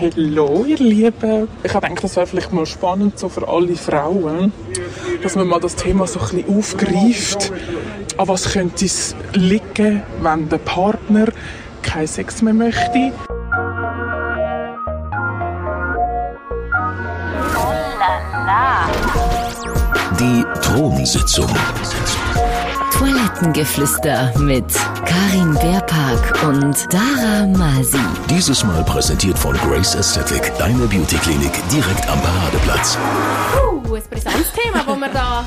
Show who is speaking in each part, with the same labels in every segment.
Speaker 1: Hallo, ihr Lieben. Ich gedacht, das wäre vielleicht mal spannend so für alle Frauen, dass man mal das Thema so ein bisschen aufgreift. An was könnte es liegen, wenn der Partner keinen Sex mehr möchte?
Speaker 2: Die Thronsitzung.
Speaker 3: Toilettengeflüster mit Karin Beerpark und Dara Masi.
Speaker 2: Dieses Mal präsentiert von Grace Aesthetic, deine Beauty-Klinik direkt am Paradeplatz.
Speaker 4: Uh, ein brisantes Thema, das wir da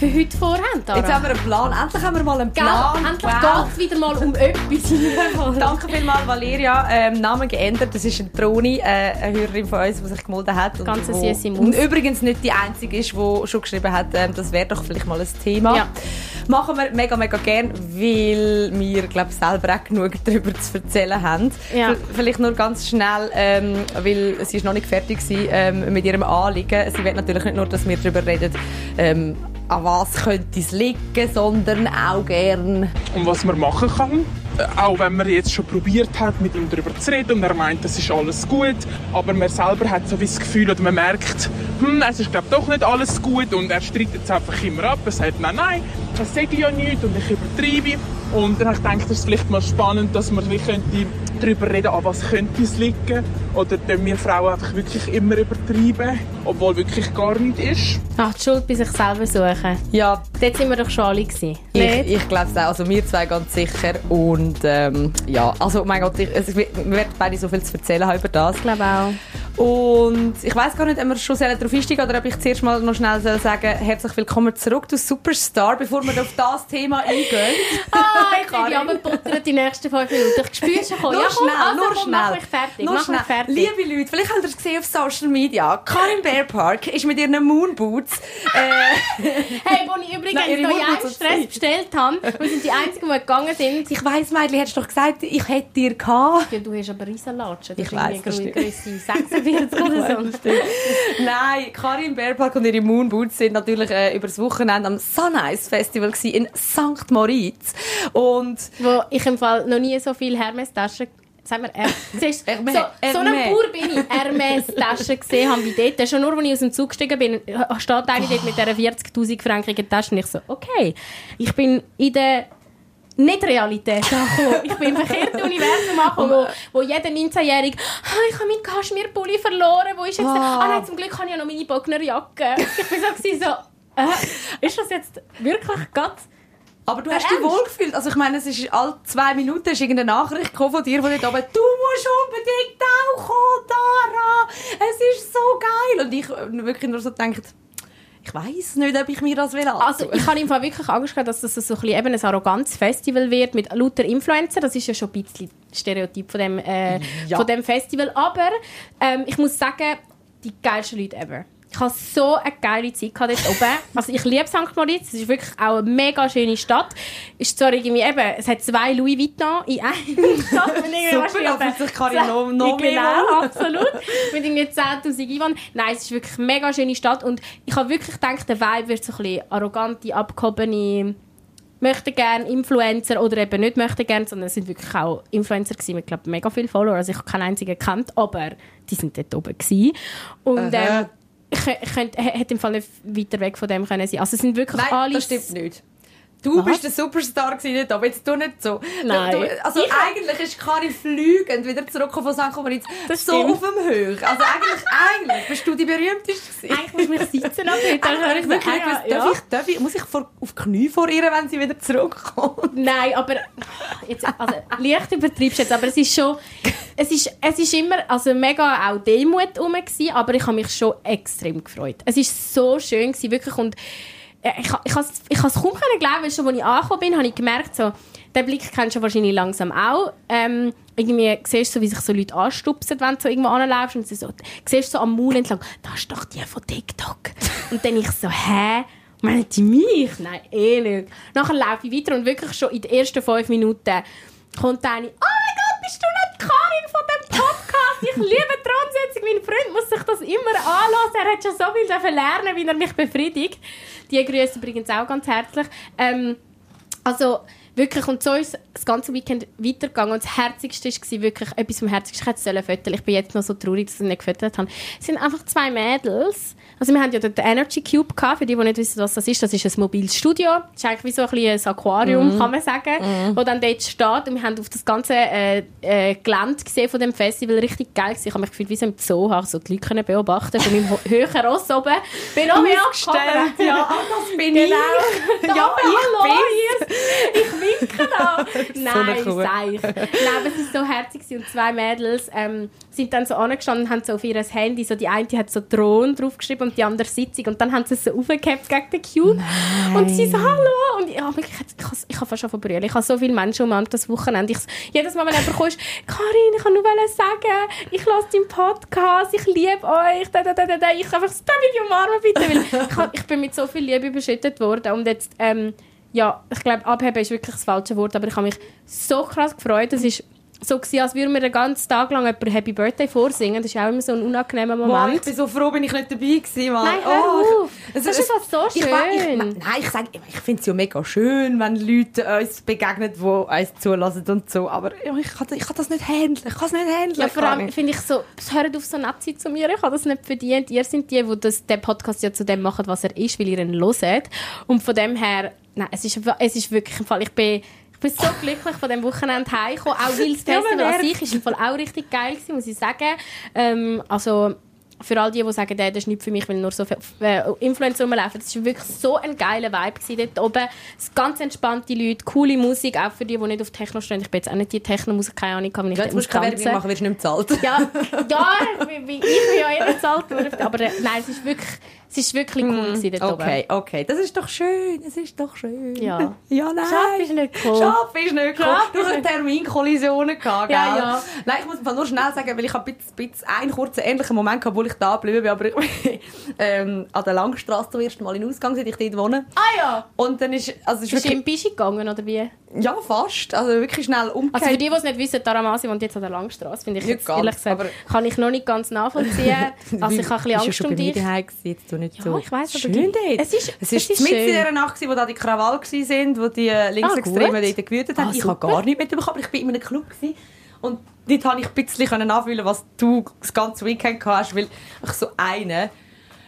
Speaker 4: für heute vorhaben. Dara.
Speaker 5: Jetzt haben wir einen Plan. Endlich haben wir mal einen
Speaker 4: Gell?
Speaker 5: Plan.
Speaker 4: Endlich
Speaker 5: Wow.
Speaker 4: geht es wieder mal um etwas.
Speaker 5: Danke vielmals, Valeria. Ähm, Namen geändert. Das ist eine Troni, äh, eine Hörerin von uns, die sich gemeldet hat. Und
Speaker 4: Ganz
Speaker 5: wo-. Und übrigens nicht die einzige ist, die schon geschrieben hat, ähm, das wäre doch vielleicht mal ein Thema.
Speaker 4: Ja.
Speaker 5: Machen wir mega, mega gern, weil wir, glaube selber auch genug darüber zu erzählen haben.
Speaker 4: Ja.
Speaker 5: Vielleicht nur ganz schnell, ähm, weil sie ist noch nicht fertig war ähm, mit ihrem Anliegen. Sie will natürlich nicht nur, dass wir darüber reden, ähm, an was könnte es liegen, sondern auch gern
Speaker 1: Und was man machen kann. Äh, Auch wenn man jetzt schon probiert hat, mit ihm darüber zu reden und er meint, das ist alles gut, aber man selber hat so das Gefühl oder man merkt, hm, es ist glaube doch nicht alles gut und er streitet es einfach immer ab. Er sagt, nein, nein, das sage ich ja nicht und ich übertreibe. Und dann habe ich gedacht, das ist vielleicht mal spannend, dass könnte darüber reden, an was könnte es liegen. Oder tun wir Frauen einfach wirklich immer übertreiben, obwohl wirklich gar nichts ist.
Speaker 4: Ach, die Schuld bei sich selber suchen.
Speaker 5: Ja,
Speaker 4: Dort sind wir doch schon alle gewesen.
Speaker 5: ich,
Speaker 4: Nicht?
Speaker 5: ich glaube es auch. Also wir zwei ganz sicher. Und ähm, ja, also mein Gott, ich, es, wir wir werden beide so viel zu erzählen haben über das.
Speaker 4: Ich glaube auch.
Speaker 5: Und ich weiß gar nicht, ob wir schon darauf einsteigen oder ob ich zuerst mal noch schnell soll sagen herzlich willkommen zurück, du Superstar, bevor wir auf das Thema eingehen.
Speaker 4: Ah, ich bin
Speaker 5: Karin.
Speaker 4: runtergebuttert die nächsten fünf Minuten. Ich spüre es schon. kommen.
Speaker 5: Nur
Speaker 4: ja, komm,
Speaker 5: schnell,
Speaker 4: also,
Speaker 5: nur
Speaker 4: komm,
Speaker 5: schnell.
Speaker 4: Mach mich fertig.
Speaker 5: Nur
Speaker 4: mach
Speaker 5: schnell.
Speaker 4: mich fertig.
Speaker 5: Liebe Leute, vielleicht habt ihr es gesehen auf Social Media. Karin Bear Park ist mit ihren Moonboots äh,
Speaker 4: Hey, wo ich übrigens
Speaker 5: Nein,
Speaker 4: noch einen Stress bestellt habe, wir sind die Einzigen, die gegangen sind.
Speaker 5: Ich weiss, Mädchen, hättest doch gesagt, ich hätte dir gehabt.
Speaker 4: Ja, du hast aber Riesenlatschen.
Speaker 5: Ich weiss, das
Speaker 4: irgendwie Grösse 46 oder so.
Speaker 5: Nein, Karin Bearpark und ihre Moonboots sind natürlich äh, über das Wochenende am Sunrise Festival in St. Moritz. Und
Speaker 4: Wo ich im Fall noch nie so viele Hermes-Taschen Sag mir, er, siehst,
Speaker 5: Hermes,
Speaker 4: so, so ein
Speaker 5: Hermes.
Speaker 4: Bauer bin ich. Hermes-Taschen gesehen habe wie dort. Schon nur, als ich aus dem Zug gestiegen bin, steht eine dort mit dieser 40'000 frankigen Tasche. Und ich so, okay, ich bin in der nicht Realität angekommen. Ich bin im verkehrten Universum angekommen, wo, wo jeder 19-Jährige ah, ich habe meinen Kaschmirpulli verloren, wo ist jetzt der? Ah nein, zum Glück habe ich ja noch meine Bognerjacke. Ich bin so, äh, ist das jetzt wirklich ganz...
Speaker 5: aber du hast dich wohlgefühlt. Also ich meine, es ist alle zwei Minuten ist irgendeine Nachricht gekommen von dir, wo dort oben, du musst unbedingt auch kommen, Dara. Es ist so geil. Und ich wirklich nur so gedacht, ich weiß nicht, ob ich mir das will.
Speaker 4: Also, ich habe im Fall wirklich Angst gehabt, dass das so ein, bisschen eben ein arrogantes Festival wird mit lauter Influencer. Das ist ja schon ein bisschen Stereotyp von dem, äh,
Speaker 5: Ja.
Speaker 4: von dem Festival. Aber ähm, ich muss sagen, die geilsten Leute ever. Ich hatte so eine geile Zeit dort oben. Also ich liebe St. Moritz. Es ist wirklich auch eine mega schöne Stadt. Ist zwar irgendwie eben, es hat zwei Louis Vuitton in einer Stadt.
Speaker 5: Super, da fühlt sich Karin noch- noch mehr wohl.
Speaker 4: absolut. Mit irgendwie 10'000 Einwohnern. Nein, es ist wirklich eine mega schöne Stadt. Und ich habe wirklich gedacht, der Vibe wird so ein bisschen arrogante, abgehobene möchte gerne Influencer oder eben nicht möchte gerne, sondern es sind wirklich auch Influencer gewesen mit glaube mega viel Follower. Also ich habe keinen einzigen gekannt, aber die sind dort oben gewesen. Und ähm, ich, ich könnte, hätte im Fall nicht weiter weg von dem können sein. Also es sind wirklich
Speaker 5: Nein,
Speaker 4: alle
Speaker 5: das stimmt nicht. Du
Speaker 4: Was?
Speaker 5: bist der Superstar gewesen, nicht, aber jetzt du nicht so.
Speaker 4: Nein.
Speaker 5: Du, also
Speaker 4: Ich-
Speaker 5: eigentlich ist Karin fliegend wieder zurückgekommen von St. Moritz.
Speaker 4: Das
Speaker 5: so
Speaker 4: stimmt.
Speaker 5: auf dem Höch. Also eigentlich, eigentlich bist du die berühmteste gewesen.
Speaker 4: Eigentlich muss ich mich sitzen ab heute.
Speaker 5: Eigentlich habe ich wirklich gewusst, darf ich, darf ich, muss ich vor, auf die Knie vor ihr, wenn sie wieder zurückkommt?
Speaker 4: Nein, aber jetzt, also, leicht übertreibst du jetzt, aber es ist schon, es ist, es ist immer, also mega auch Demut rum gewesen, aber ich habe mich schon extrem gefreut. Es ist so schön gewesen, wirklich und ich, ich, has- ich has kaum können glauben, weil schon als ich angekommen bin, habe ich gemerkt, so, den Blick kennst du wahrscheinlich langsam auch. Ähm, irgendwie siehst du, so, wie sich so Leute anstupsen, wenn du so irgendwo anläufst und sie so, siehst so am Maul entlang, das ist doch die von TikTok. Und dann ich so, hä? Meinen die mich? Nein, eh nicht. Nachher laufe ich weiter und wirklich schon in den ersten fünf Minuten kommt eine, oh mein Gott, bist du nicht Karin von? Ich liebe Thronsitzung. Mein Freund muss sich das immer anlassen. Er hat schon so viel lernen, wie er mich befriedigt. Die grüße übrigens auch ganz herzlich. Ähm, also, Wirklich, und so ist das ganze Weekend weitergegangen. Und das Herzigste war wirklich etwas vom Herzigsten. Ich hätte sollen. Ich bin jetzt noch so traurig, dass ich es nicht gefotografiert habe. Es sind einfach zwei Mädels. Also wir haben ja dort den Energy Cube gehabt, für die, die nicht wissen, was das ist. Das ist ein mobiles Studio. Das ist eigentlich wie so ein, kleines Aquarium, kann man sagen, wo dann dort steht. Und wir haben auf das ganze äh, äh, Gelände gesehen von dem Festival. Richtig geil gewesen. Ich habe mich gefühlt wie so im Zoo, habe so die Leute können beobachten von meinem höheren Ross oben. Bin auch mehr
Speaker 5: Ausgestellt, ja, das bin
Speaker 4: Genau.
Speaker 5: ich.
Speaker 4: ja,
Speaker 5: Ja,
Speaker 4: hallo,
Speaker 5: ich
Speaker 4: hier. Ich winke da. Nein. Seich. Nein, aber es war so herzig und zwei Mädels ähm, sind dann so angestanden und haben so auf ihr Handy, so die eine hat so Drohnen draufgeschrieben und die andere Sitzung und dann haben sie es so aufgehabt gegen den Cube und sie so «Hallo» und ich habe wirklich, ich habe, ich habe fast schon verbrüllt. Ich habe so viele Menschen umarmt das Wochenende. Ich, so- jedes Mal, wenn jemand kommt, «Karin, ich kann nur sagen, ich lasse deinen Podcast, ich liebe euch, da, da, da, da, ich einfach so, «Darf ich umarmen, bitte?» Weil ich, ich bin mit so viel Liebe überschüttet worden und jetzt, ähm, ja, ich glaube, abheben ist wirklich das falsche Wort, aber ich habe mich so krass gefreut. Es ist so gewesen, als würden wir den ganzen Tag lang jemand Happy Birthday vorsingen. Das ist auch immer so ein unangenehmer Moment.
Speaker 5: ich bin so froh, bin ich nicht dabei gewesen, Mann.
Speaker 4: Nein, hör
Speaker 5: Oh,
Speaker 4: auf.
Speaker 5: ich-
Speaker 4: Das
Speaker 5: es-
Speaker 4: ist einfach so
Speaker 5: Ich, we- ich,
Speaker 4: schön.
Speaker 5: nein, ich sage, ich finde es ja mega schön, wenn Leute uns begegnen, die uns zulassen und so. Aber ich kann, ich kann das nicht handeln. Ich kann es nicht handeln.
Speaker 4: Ja, vor allem finde ich so, es hört auf so nett sein zu mir. Ich habe das nicht verdient. Ihr seid die, die das, den Podcast ja zu dem machen, was er ist, weil ihr ihn hört. Und von dem her, nein, es ist, es ist wirklich im Fall, ich bin, ich bin so glücklich von dem Wochenende heimgekommen. Auch weil das
Speaker 5: Ja,
Speaker 4: Festival an
Speaker 5: merkt.
Speaker 4: sich ist im Fall auch richtig geil gewesen, muss ich sagen. Ähm, also, für all die, die sagen, «Äh, das ist nicht für mich, weil nur so viele äh, Influencer rumlaufen. Das war wirklich so ein geiler Vibe dort oben. Es ganz entspannte Leute, coole Musik, auch für die, die nicht auf Techno stehen. Ich bin jetzt auch nicht die Techno-Musik, keine Ahnung, kann nicht
Speaker 5: Ja, jetzt musst du keine Werbung machen, wirst du nicht bezahlt.
Speaker 4: ja, ja, ich bin ja eh bezahlt worden. Aber äh, nein, es ist wirklich, es ist wirklich cool gewesen dort
Speaker 5: Okay, okay. Das ist doch schön. Es ist doch schön.
Speaker 4: Ja.
Speaker 5: Ja, nein.
Speaker 4: Schaf ist nicht gekommen.
Speaker 5: Schaf ist nicht gekommen.
Speaker 4: Schaf
Speaker 5: Du hast Terminkollisionen gehabt, gell?
Speaker 4: Ja, ja.
Speaker 5: Nein, ich muss nur schnell sagen, weil ich habe ein bisschen, einen kurzen ähnlichen Moment gehabt, wo ich da geblieben bin, aber ich ähm, an der Langstrasse zum ersten Mal in Ausgang, seit ich dort wohne.
Speaker 4: Ah ja!
Speaker 5: Und dann ist, also es ist
Speaker 4: Bist du
Speaker 5: wirklich,
Speaker 4: im Bischi gegangen, oder wie?
Speaker 5: ja, fast, also wirklich schnell umgekehrt.
Speaker 4: Also für die, die es nicht wissen, Taramasi wohnt jetzt an der Langstrasse, finde ich
Speaker 5: Nicht
Speaker 4: jetzt,
Speaker 5: ganz,
Speaker 4: ehrlich gesagt,
Speaker 5: aber-
Speaker 4: kann ich noch nicht ganz nachvollziehen. Also ich habe ein bisschen Angst um dich.
Speaker 5: gewesen, nicht
Speaker 4: Ja,
Speaker 5: so.
Speaker 4: ich weiss, aber
Speaker 5: schön
Speaker 4: die-
Speaker 5: dort.
Speaker 4: es ist-
Speaker 5: es
Speaker 4: es
Speaker 5: ist,
Speaker 4: ist
Speaker 5: mitten in dieser Nacht, wo da die Krawall sind, wo die äh, Linksextremen
Speaker 4: Ah, gut.
Speaker 5: dort gewütet haben.
Speaker 4: Ah,
Speaker 5: ich habe gar nichts mitbekommen, aber ich bin in einem Club gewesen. und dort konnte ich ein bisschen anfühlen, was du das ganze Weekend hast, weil ich so eine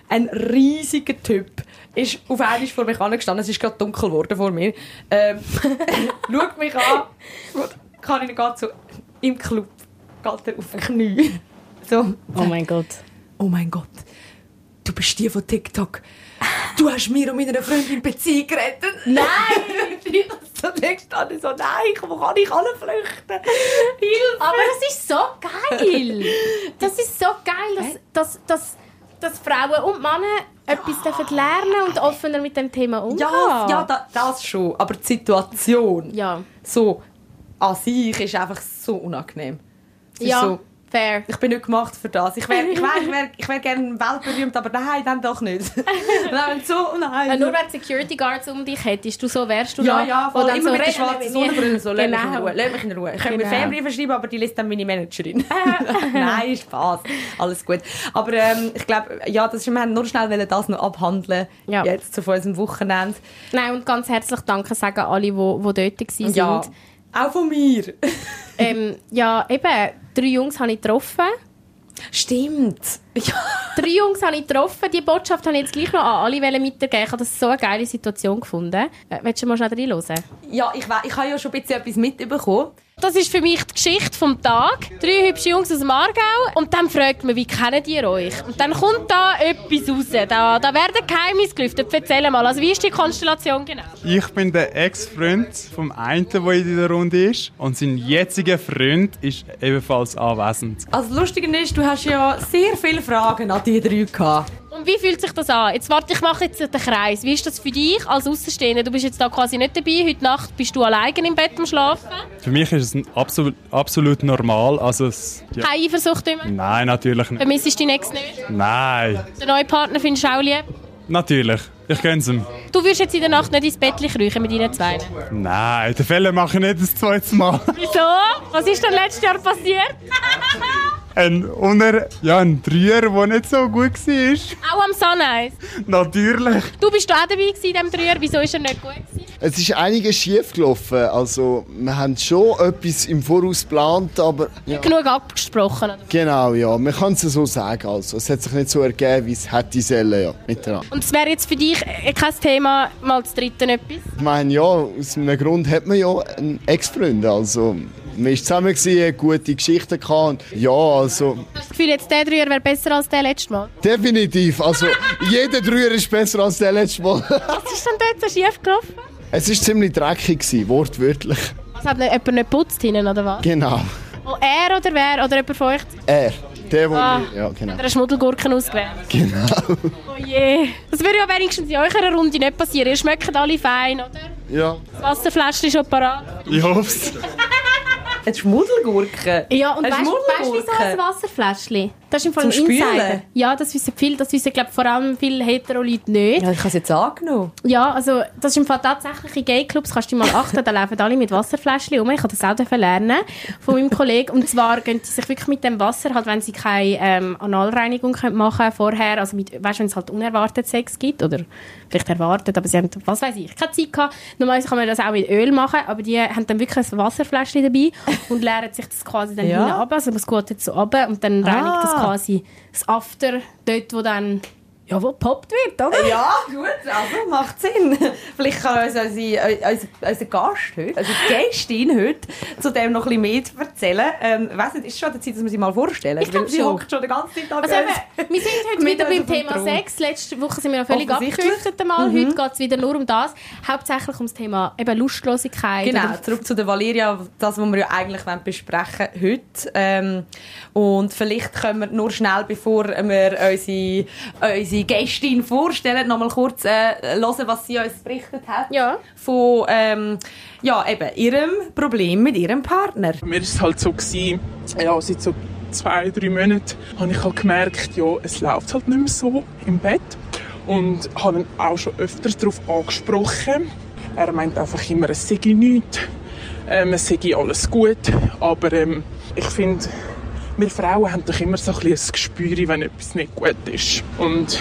Speaker 5: ein riesiger Typ ist auf einmal vor mich angestanden. Es ist gerade dunkel geworden vor mir. Ähm, schaut mich an. Kann ich geht so im Club geht er auf die Knie. So.
Speaker 4: Oh mein Gott.
Speaker 5: Oh mein Gott, du bist die von TikTok. Du hast mir und meiner Freundin Beziehung gerettet. Nein! so denkst du so, nein, wo kann ich alle flüchten? Hilfe!
Speaker 4: Aber das ist so geil. Das ist so geil, dass, dass, dass, dass Frauen und Männer etwas dürfen lernen und offener mit dem Thema umgehen.
Speaker 5: Ja, ja da, das schon. Aber die Situation
Speaker 4: Ja.
Speaker 5: so an sich ist einfach so unangenehm. Es
Speaker 4: Ja,
Speaker 5: so,
Speaker 4: fair.
Speaker 5: ich bin nicht gemacht für das. Ich wäre ich wär, ich wär, ich wär gerne weltberühmt, aber nein, dann doch nicht. nein, so, nein.
Speaker 4: Äh, nur wenn Security Guards um dich hättest, du so wärst du
Speaker 5: Ja,
Speaker 4: noch.
Speaker 5: ja, voll. immer mit der schwarzen
Speaker 4: mir.
Speaker 5: Sonnenbrille. So, lass mich in
Speaker 4: Genau.
Speaker 5: Ruhe. Lass mich in Ruhe. Ich könnte mir
Speaker 4: Genau.
Speaker 5: Fernbriefe schreiben, aber die liest dann meine Managerin. Nein, Spaß. Alles gut. Aber ähm, ich glaube, ja, das ist, wir haben nur schnell das noch abhandeln.
Speaker 4: Ja.
Speaker 5: Jetzt zu unserem Wochenende.
Speaker 4: Nein, und ganz herzlich Danke sagen alle, die, die dort waren.
Speaker 5: Ja. Auch von mir.
Speaker 4: Ähm, ja, eben, drei Jungs habe ich getroffen.
Speaker 5: Stimmt. Ja.
Speaker 4: Drei Jungs habe ich getroffen. Die Botschaft habe ich jetzt gleich noch an alle wollen mitgeben. Ich habe das so eine geile Situation gefunden. Äh, willst du mal schnell reinhören?
Speaker 5: Ja, ich, ich habe ja schon ein bisschen etwas mitbekommen.
Speaker 4: Das ist für mich die Geschichte vom Tag. Drei hübsche Jungs aus dem Aargau. Und dann fragt man, wie kennt ihr euch? Und dann kommt da etwas raus. Da, da werden Geheimnisse gelüftet. Erzähl mal, also wie ist die Konstellation genau?
Speaker 6: Ich bin der Ex-Freund vom einen, der in der Runde ist. Und sein jetziger Freund ist ebenfalls anwesend.
Speaker 5: Also das Lustige ist, du hast ja sehr viele Fragen an die drei gehabt.
Speaker 4: Und wie fühlt sich das an? Jetzt warte, ich mache jetzt den Kreis. Wie ist das für dich als Außenstehender? Du bist jetzt da quasi nicht dabei. Heute Nacht bist du alleine im Bett am Schlafen.
Speaker 6: Für mich ist es absolut, absolut normal. Also es, ja.
Speaker 4: Keine Eifersucht immer.
Speaker 6: Nein, natürlich nicht.
Speaker 4: Vermisst du deinen Ex nicht?
Speaker 6: Nein,
Speaker 4: Den neuen Partner findest du auch lieb?
Speaker 6: natürlich. Ich gönn's ihm.
Speaker 4: Du würdest jetzt in der Nacht nicht ins Bett kriechen mit deinen zwei.
Speaker 6: Nein, den Fälle mache ich nicht das zweite Mal.
Speaker 4: Wieso? Was ist denn letztes Jahr passiert?
Speaker 6: Ein, unter, ja, ein Dreier, der nicht so gut war.
Speaker 4: auch am Sunrise.
Speaker 6: Natürlich.
Speaker 4: Du bist auch dabei in diesem Dreier. Wieso ist er nicht gut gewesen?
Speaker 7: Es ist einiges schief gelaufen. Also, wir haben schon etwas im Voraus geplant, aber ja.
Speaker 4: Genug abgesprochen. Oder?
Speaker 7: Genau, ja. Man kann es so sagen. Also, es hat sich nicht so ergeben, wie es hätte sollen, ja. Miteinander.
Speaker 4: Und es wäre jetzt für dich äh, kein Thema, mal das dritte etwas?
Speaker 7: Ich meine, ja, aus einem Grund hat man ja einen Ex-Freund. Also, man war zusammen, gewesen, gute Geschichten gehabt. Und Ja, also,
Speaker 4: Hast du das Gefühl, jetzt der Dreier wäre besser als der letzte Mal?
Speaker 7: definitiv. Also, jeder Dreier ist besser als der letzte Mal.
Speaker 4: Was ist denn dort so schief gelaufen?
Speaker 7: es war ziemlich dreckig, gewesen, wortwörtlich.
Speaker 4: Was hat jemand nicht geputzt hinten, oder was?
Speaker 7: Genau.
Speaker 4: Oh, er oder wer? Oder jemand von euch?
Speaker 7: Er. Der, der
Speaker 4: Ah.
Speaker 7: ja, genau.
Speaker 4: Hat er eine Schmuddelgurken ausgewählt?
Speaker 7: Genau.
Speaker 4: Oh je. Das würde ja wenigstens in eurer Runde nicht passieren. Ihr schmeckt alle fein, oder?
Speaker 7: Ja.
Speaker 4: Das Wasserfläschchen ist schon parat.
Speaker 6: Ich hoffe es.
Speaker 5: Eine Schmuddelgurke.
Speaker 4: Ja, und
Speaker 5: Eine
Speaker 4: weißt du, weißt, wieso ein Wasserfläschchen? Das ist im Fall
Speaker 5: Zum
Speaker 4: ein Insider.
Speaker 5: Spülen?
Speaker 4: Ja, das wissen viele, das wissen, glaube vor allem viele Hetero-Leute nicht.
Speaker 5: Ja, ich habe es jetzt angenommen.
Speaker 4: Ja, also das ist im Fall tatsächlich in Gay-Clubs, kannst du mal achten, da laufen alle mit Wasserfläschchen rum. Ich habe das auch lernen von meinem Kollegen. Und zwar gehen sie sich wirklich mit dem Wasser, halt, wenn sie keine ähm, Analreinigung können machen können vorher, also mit, weißt, wenn es halt unerwartet Sex gibt oder vielleicht erwartet, aber sie haben, was weiß ich, keine Zeit gehabt. Normalerweise kann man das auch mit Öl machen, aber die haben dann wirklich ein Wasserfläschchen dabei und leeren sich das quasi dann
Speaker 5: Ja.
Speaker 4: hinten ab, also das geht jetzt so ab und dann reinigt das
Speaker 5: Ah.
Speaker 4: quasi das After, dort wo dann, ja, wo gepoppt wird, oder?
Speaker 5: Ja, gut, also macht Sinn. Vielleicht kann uns unsere, unser, unser Gast heute, also die Gästin heute, zu dem noch ein bisschen mehr erzählen. Ähm, ich weiss nicht, ist es schon an der Zeit, dass wir sie mal vorstellen?
Speaker 4: Ich glaub
Speaker 5: Weil sie
Speaker 4: schon.
Speaker 5: hockt schon die ganze Zeit da
Speaker 4: Also
Speaker 5: uns.
Speaker 4: wir sind heute
Speaker 5: Mit
Speaker 4: wieder beim Thema
Speaker 5: Thron.
Speaker 4: Sex. Letzte Woche sind wir noch völlig abgedriftet einmal. Heute geht es wieder nur um das. Hauptsächlich ums Thema eben Lustlosigkeit.
Speaker 5: Genau,
Speaker 4: oder-
Speaker 5: zurück zu der Valeria, das, was wir ja eigentlich wollen besprechen heute. Ähm, und vielleicht können wir nur schnell, bevor wir unsere, unsere Gästin vorstellen, noch mal kurz äh, hören, was sie uns berichtet hat.
Speaker 4: Ja.
Speaker 5: Von ähm, ja, eben ihrem Problem mit ihrem Partner.
Speaker 1: Mir war es halt so, gewesen, ja, seit so zwei, drei Monaten habe ich halt gemerkt, ja, es läuft halt nicht mehr so im Bett. Und habe ihn auch schon öfters darauf angesprochen. Er meint einfach immer, es sei nichts, ähm, es sei alles gut. Aber ähm, ich finde, wir Frauen haben doch immer so ein, bisschen ein Gespür, wenn etwas nicht gut ist. Und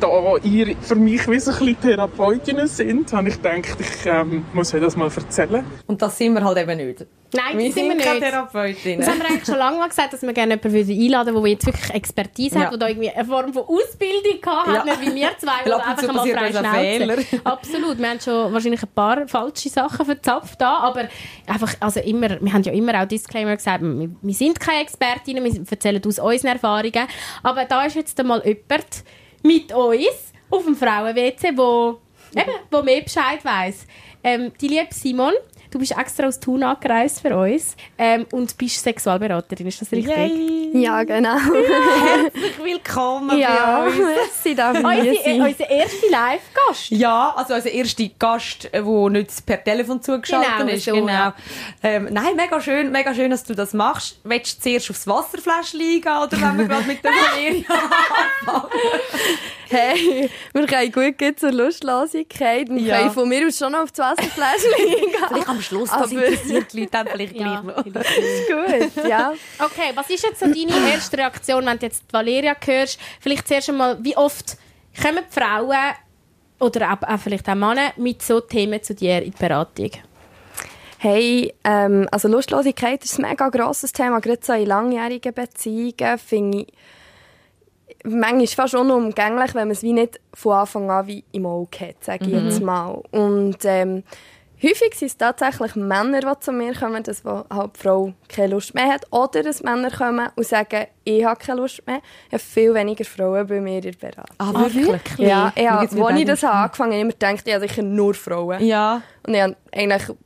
Speaker 1: da ihr für mich wie so ein bisschen Therapeutinnen sind, habe ich gedacht, ich ähm, muss euch das mal erzählen.
Speaker 5: Und das sind wir halt eben nicht.
Speaker 4: Nein,
Speaker 5: Wir
Speaker 4: das sind wir
Speaker 5: keine
Speaker 4: nicht.
Speaker 5: Therapeutinnen.
Speaker 4: Das haben wir eigentlich schon lange mal gesagt, dass wir gerne jemanden würden einladen würden, der jetzt wirklich Expertise
Speaker 5: Ja.
Speaker 4: hat, der da irgendwie eine Form von Ausbildung gehabt hat,
Speaker 5: Ja.
Speaker 4: nicht wie wir zwei, die einfach
Speaker 5: passiert
Speaker 4: frei.
Speaker 5: Fehler.
Speaker 4: Absolut, wir haben schon wahrscheinlich ein paar falsche Sachen verzapft da, aber einfach, also immer, wir haben ja immer auch Disclaimer gesagt, wir, wir sind keine Expertinnen, wir erzählen aus unseren Erfahrungen, aber da ist jetzt einmal jemand mit uns auf dem Frauen-WC, wo, wo mehr Bescheid weiss. Ähm, die liebe Simon, du bist extra aus Thun angereist für uns ähm, und bist Sexualberaterin, ist das richtig?
Speaker 5: Yay.
Speaker 8: Ja, genau.
Speaker 5: Herzlich willkommen
Speaker 8: ja,
Speaker 5: bei uns.
Speaker 4: äh,
Speaker 8: sein.
Speaker 4: unser erster Live-Gast.
Speaker 5: Ja, also unser erster Gast, der nicht per Telefon zugeschaltet
Speaker 4: Genau,
Speaker 5: ist.
Speaker 4: so,
Speaker 5: genau.
Speaker 4: ja.
Speaker 5: Ähm, nein, mega schön, mega schön, dass du das machst. Willst du zuerst aufs Wasserfläschchen eingehen oder wenn wir gerade mit der Valeria
Speaker 8: Hey, wir können gut gehen zur Lustlosigkeit und
Speaker 5: Ja.
Speaker 8: können von mir aus schon noch auf das Wasserfläschchen gehen.
Speaker 5: Vielleicht am Schluss,
Speaker 8: Aber-
Speaker 5: das interessiert die Leute dann vielleicht
Speaker 4: Ja,
Speaker 5: gleich noch.
Speaker 8: Gut, ja.
Speaker 4: Okay, was ist jetzt so deine erste Reaktion, wenn du jetzt die Valeria hörst? Vielleicht zuerst einmal, wie oft kommen die Frauen oder auch, auch vielleicht auch Männer mit so Themen zu dir in die Beratung?
Speaker 8: Hey, ähm, also Lustlosigkeit ist ein mega grosses Thema, gerade so in langjährigen Beziehungen finde ich manchmal fast unumgänglich, wenn man es wie nicht von Anfang an wie im Auge hat, sage ich jetzt mal. Und ähm, häufig sind es tatsächlich Männer, die zu mir kommen, dass wo halt die Frau keine Lust mehr hat. Oder dass Männer kommen und sagen, ich habe keine Lust mehr. Ich habe viel weniger Frauen bei mir in der Beratung.
Speaker 5: Ah,
Speaker 4: wirklich?
Speaker 8: Ja, ja als ich das habe angefangen habe, habe ich immer gedacht, ich habe sicher nur Frauen.
Speaker 5: Ja.
Speaker 8: Und ich habe eigentlich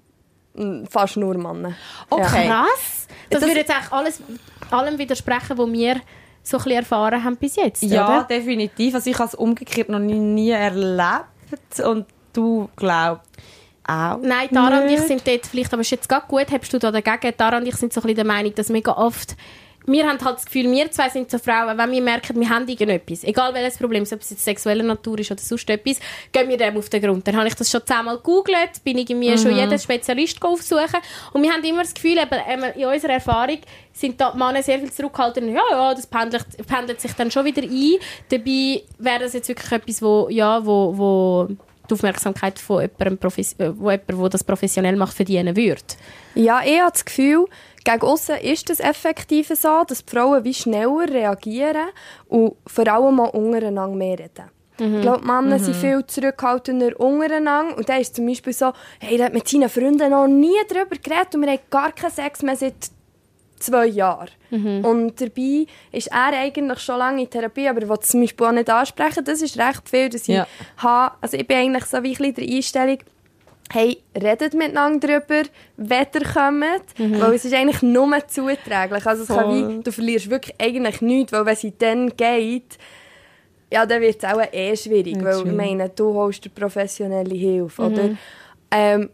Speaker 8: mm, fast nur Männer.
Speaker 5: Okay.
Speaker 4: Krass! Das,
Speaker 5: Das-
Speaker 4: würde jetzt eigentlich alles, allem widersprechen, was wir so ein bisschen erfahren haben bis jetzt,
Speaker 5: Ja,
Speaker 4: oder?
Speaker 5: definitiv. Also ich habe es umgekehrt noch nie, nie erlebt. Und du glaubst auch
Speaker 4: Nein, Tara und ich
Speaker 5: nicht?
Speaker 4: sind dort, vielleicht, aber ist jetzt gerade gut, hast du da dagegen, Tara und ich sind so ein bisschen der Meinung, dass mega oft, wir haben halt das Gefühl, wir zwei sind so Frauen, wenn wir merken, wir haben irgendetwas, egal welches Problem, ob es jetzt sexueller Natur ist oder sonst etwas, gehen wir dem auf den Grund. Dann habe ich das schon zehnmal gegoogelt, bin ich mir schon jeden Spezialist aufsuchen und wir haben immer das Gefühl, eben, eben in unserer Erfahrung sind da die Männer sehr viel zurückhaltend, ja, ja, das pendelt, pendelt sich dann schon wieder ein. Dabei wäre das jetzt wirklich etwas, wo, ja, wo, wo die Aufmerksamkeit von jemandem, äh, wo jemand, der das professionell macht, verdienen würde.
Speaker 8: Ja, ich habe das Gefühl, gegen aussen ist es effektiv so, dass die Frauen wie schneller reagieren und vor allem auch untereinander mehr reden. Ich glaube, Männer sind viel zurückhaltender untereinander. Und dann ist zum Beispiel so, hey, der hat mit seinen Freunden noch nie darüber geredet und wir haben gar keinen Sex mehr seit zwei Jahren. Und dabei ist er eigentlich schon lange in Therapie, aber will zum Beispiel auch nicht ansprechen. Das ist recht viel, dass ich
Speaker 5: Ja.
Speaker 8: habe. Also ich bin eigentlich so wie ein bisschen der Einstellung, hey, redet miteinander darüber, wenn ihr kommt, weil es ist eigentlich nur zuträglich. Also es kann wie, du verlierst wirklich eigentlich nichts, weil wenn sie dann geht, ja, dann wird es auch eh schwierig, weil ich meine, du holst dir professionelle Hilfe, oder? Ähm,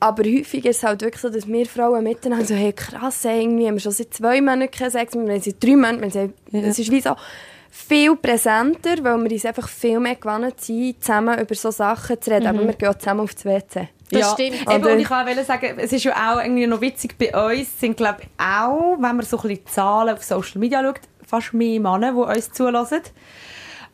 Speaker 8: aber häufig ist es halt wirklich so, dass wir Frauen miteinander so, hey, krass, irgendwie haben wir schon seit zwei Monaten keinen Sex, wir haben seit drei Monaten, es ist wie so viel präsenter, weil wir uns einfach viel mehr gewohnt sind, zusammen über so Sachen zu reden, aber wir gehen zusammen auf die WC.
Speaker 4: Das stimmt.
Speaker 5: Eben, und ich wollte sagen, es ist ja auch irgendwie noch witzig, bei uns sind, glaube ich, auch, wenn man so ein bisschen Zahlen auf Social Media schaut, fast mehr Männer, die uns zulassen.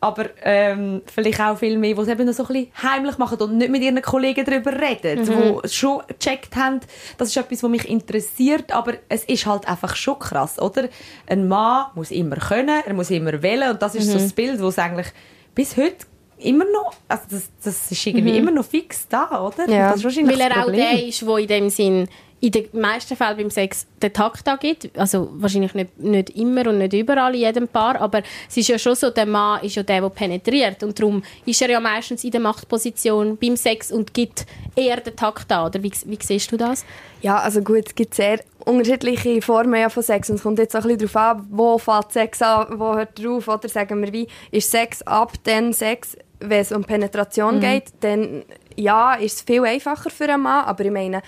Speaker 5: Aber ähm, vielleicht auch viel mehr, die es eben noch so ein bisschen heimlich machen und nicht mit ihren Kollegen darüber reden, die schon gecheckt haben, das ist etwas, was mich interessiert, aber es ist halt einfach schon krass, oder? Ein Mann muss immer können, er muss immer wählen und das ist so das Bild, das eigentlich bis heute immer noch, also das, das ist irgendwie immer noch fix da, oder?
Speaker 8: Ja.
Speaker 5: Das ist wahrscheinlich
Speaker 4: Weil er auch der ist, der in dem Sinn in den meisten Fällen beim Sex den Takt angibt. Also wahrscheinlich nicht, nicht immer und nicht überall in jedem Paar, aber es ist ja schon so, der Mann ist ja der, der penetriert und darum ist er ja meistens in der Machtposition beim Sex und gibt eher den Takt an. Oder wie, wie siehst du das?
Speaker 8: Ja, also gut, es gibt sehr unterschiedliche Formen ja von Sex und es kommt jetzt auch ein bisschen darauf an, wo fängt Sex an, wo hört er auf, oder sagen wir wie, ist Sex ab dann Sex, wenn es um Penetration geht, dann ja, ist es viel einfacher für einen Mann, aber ich meine,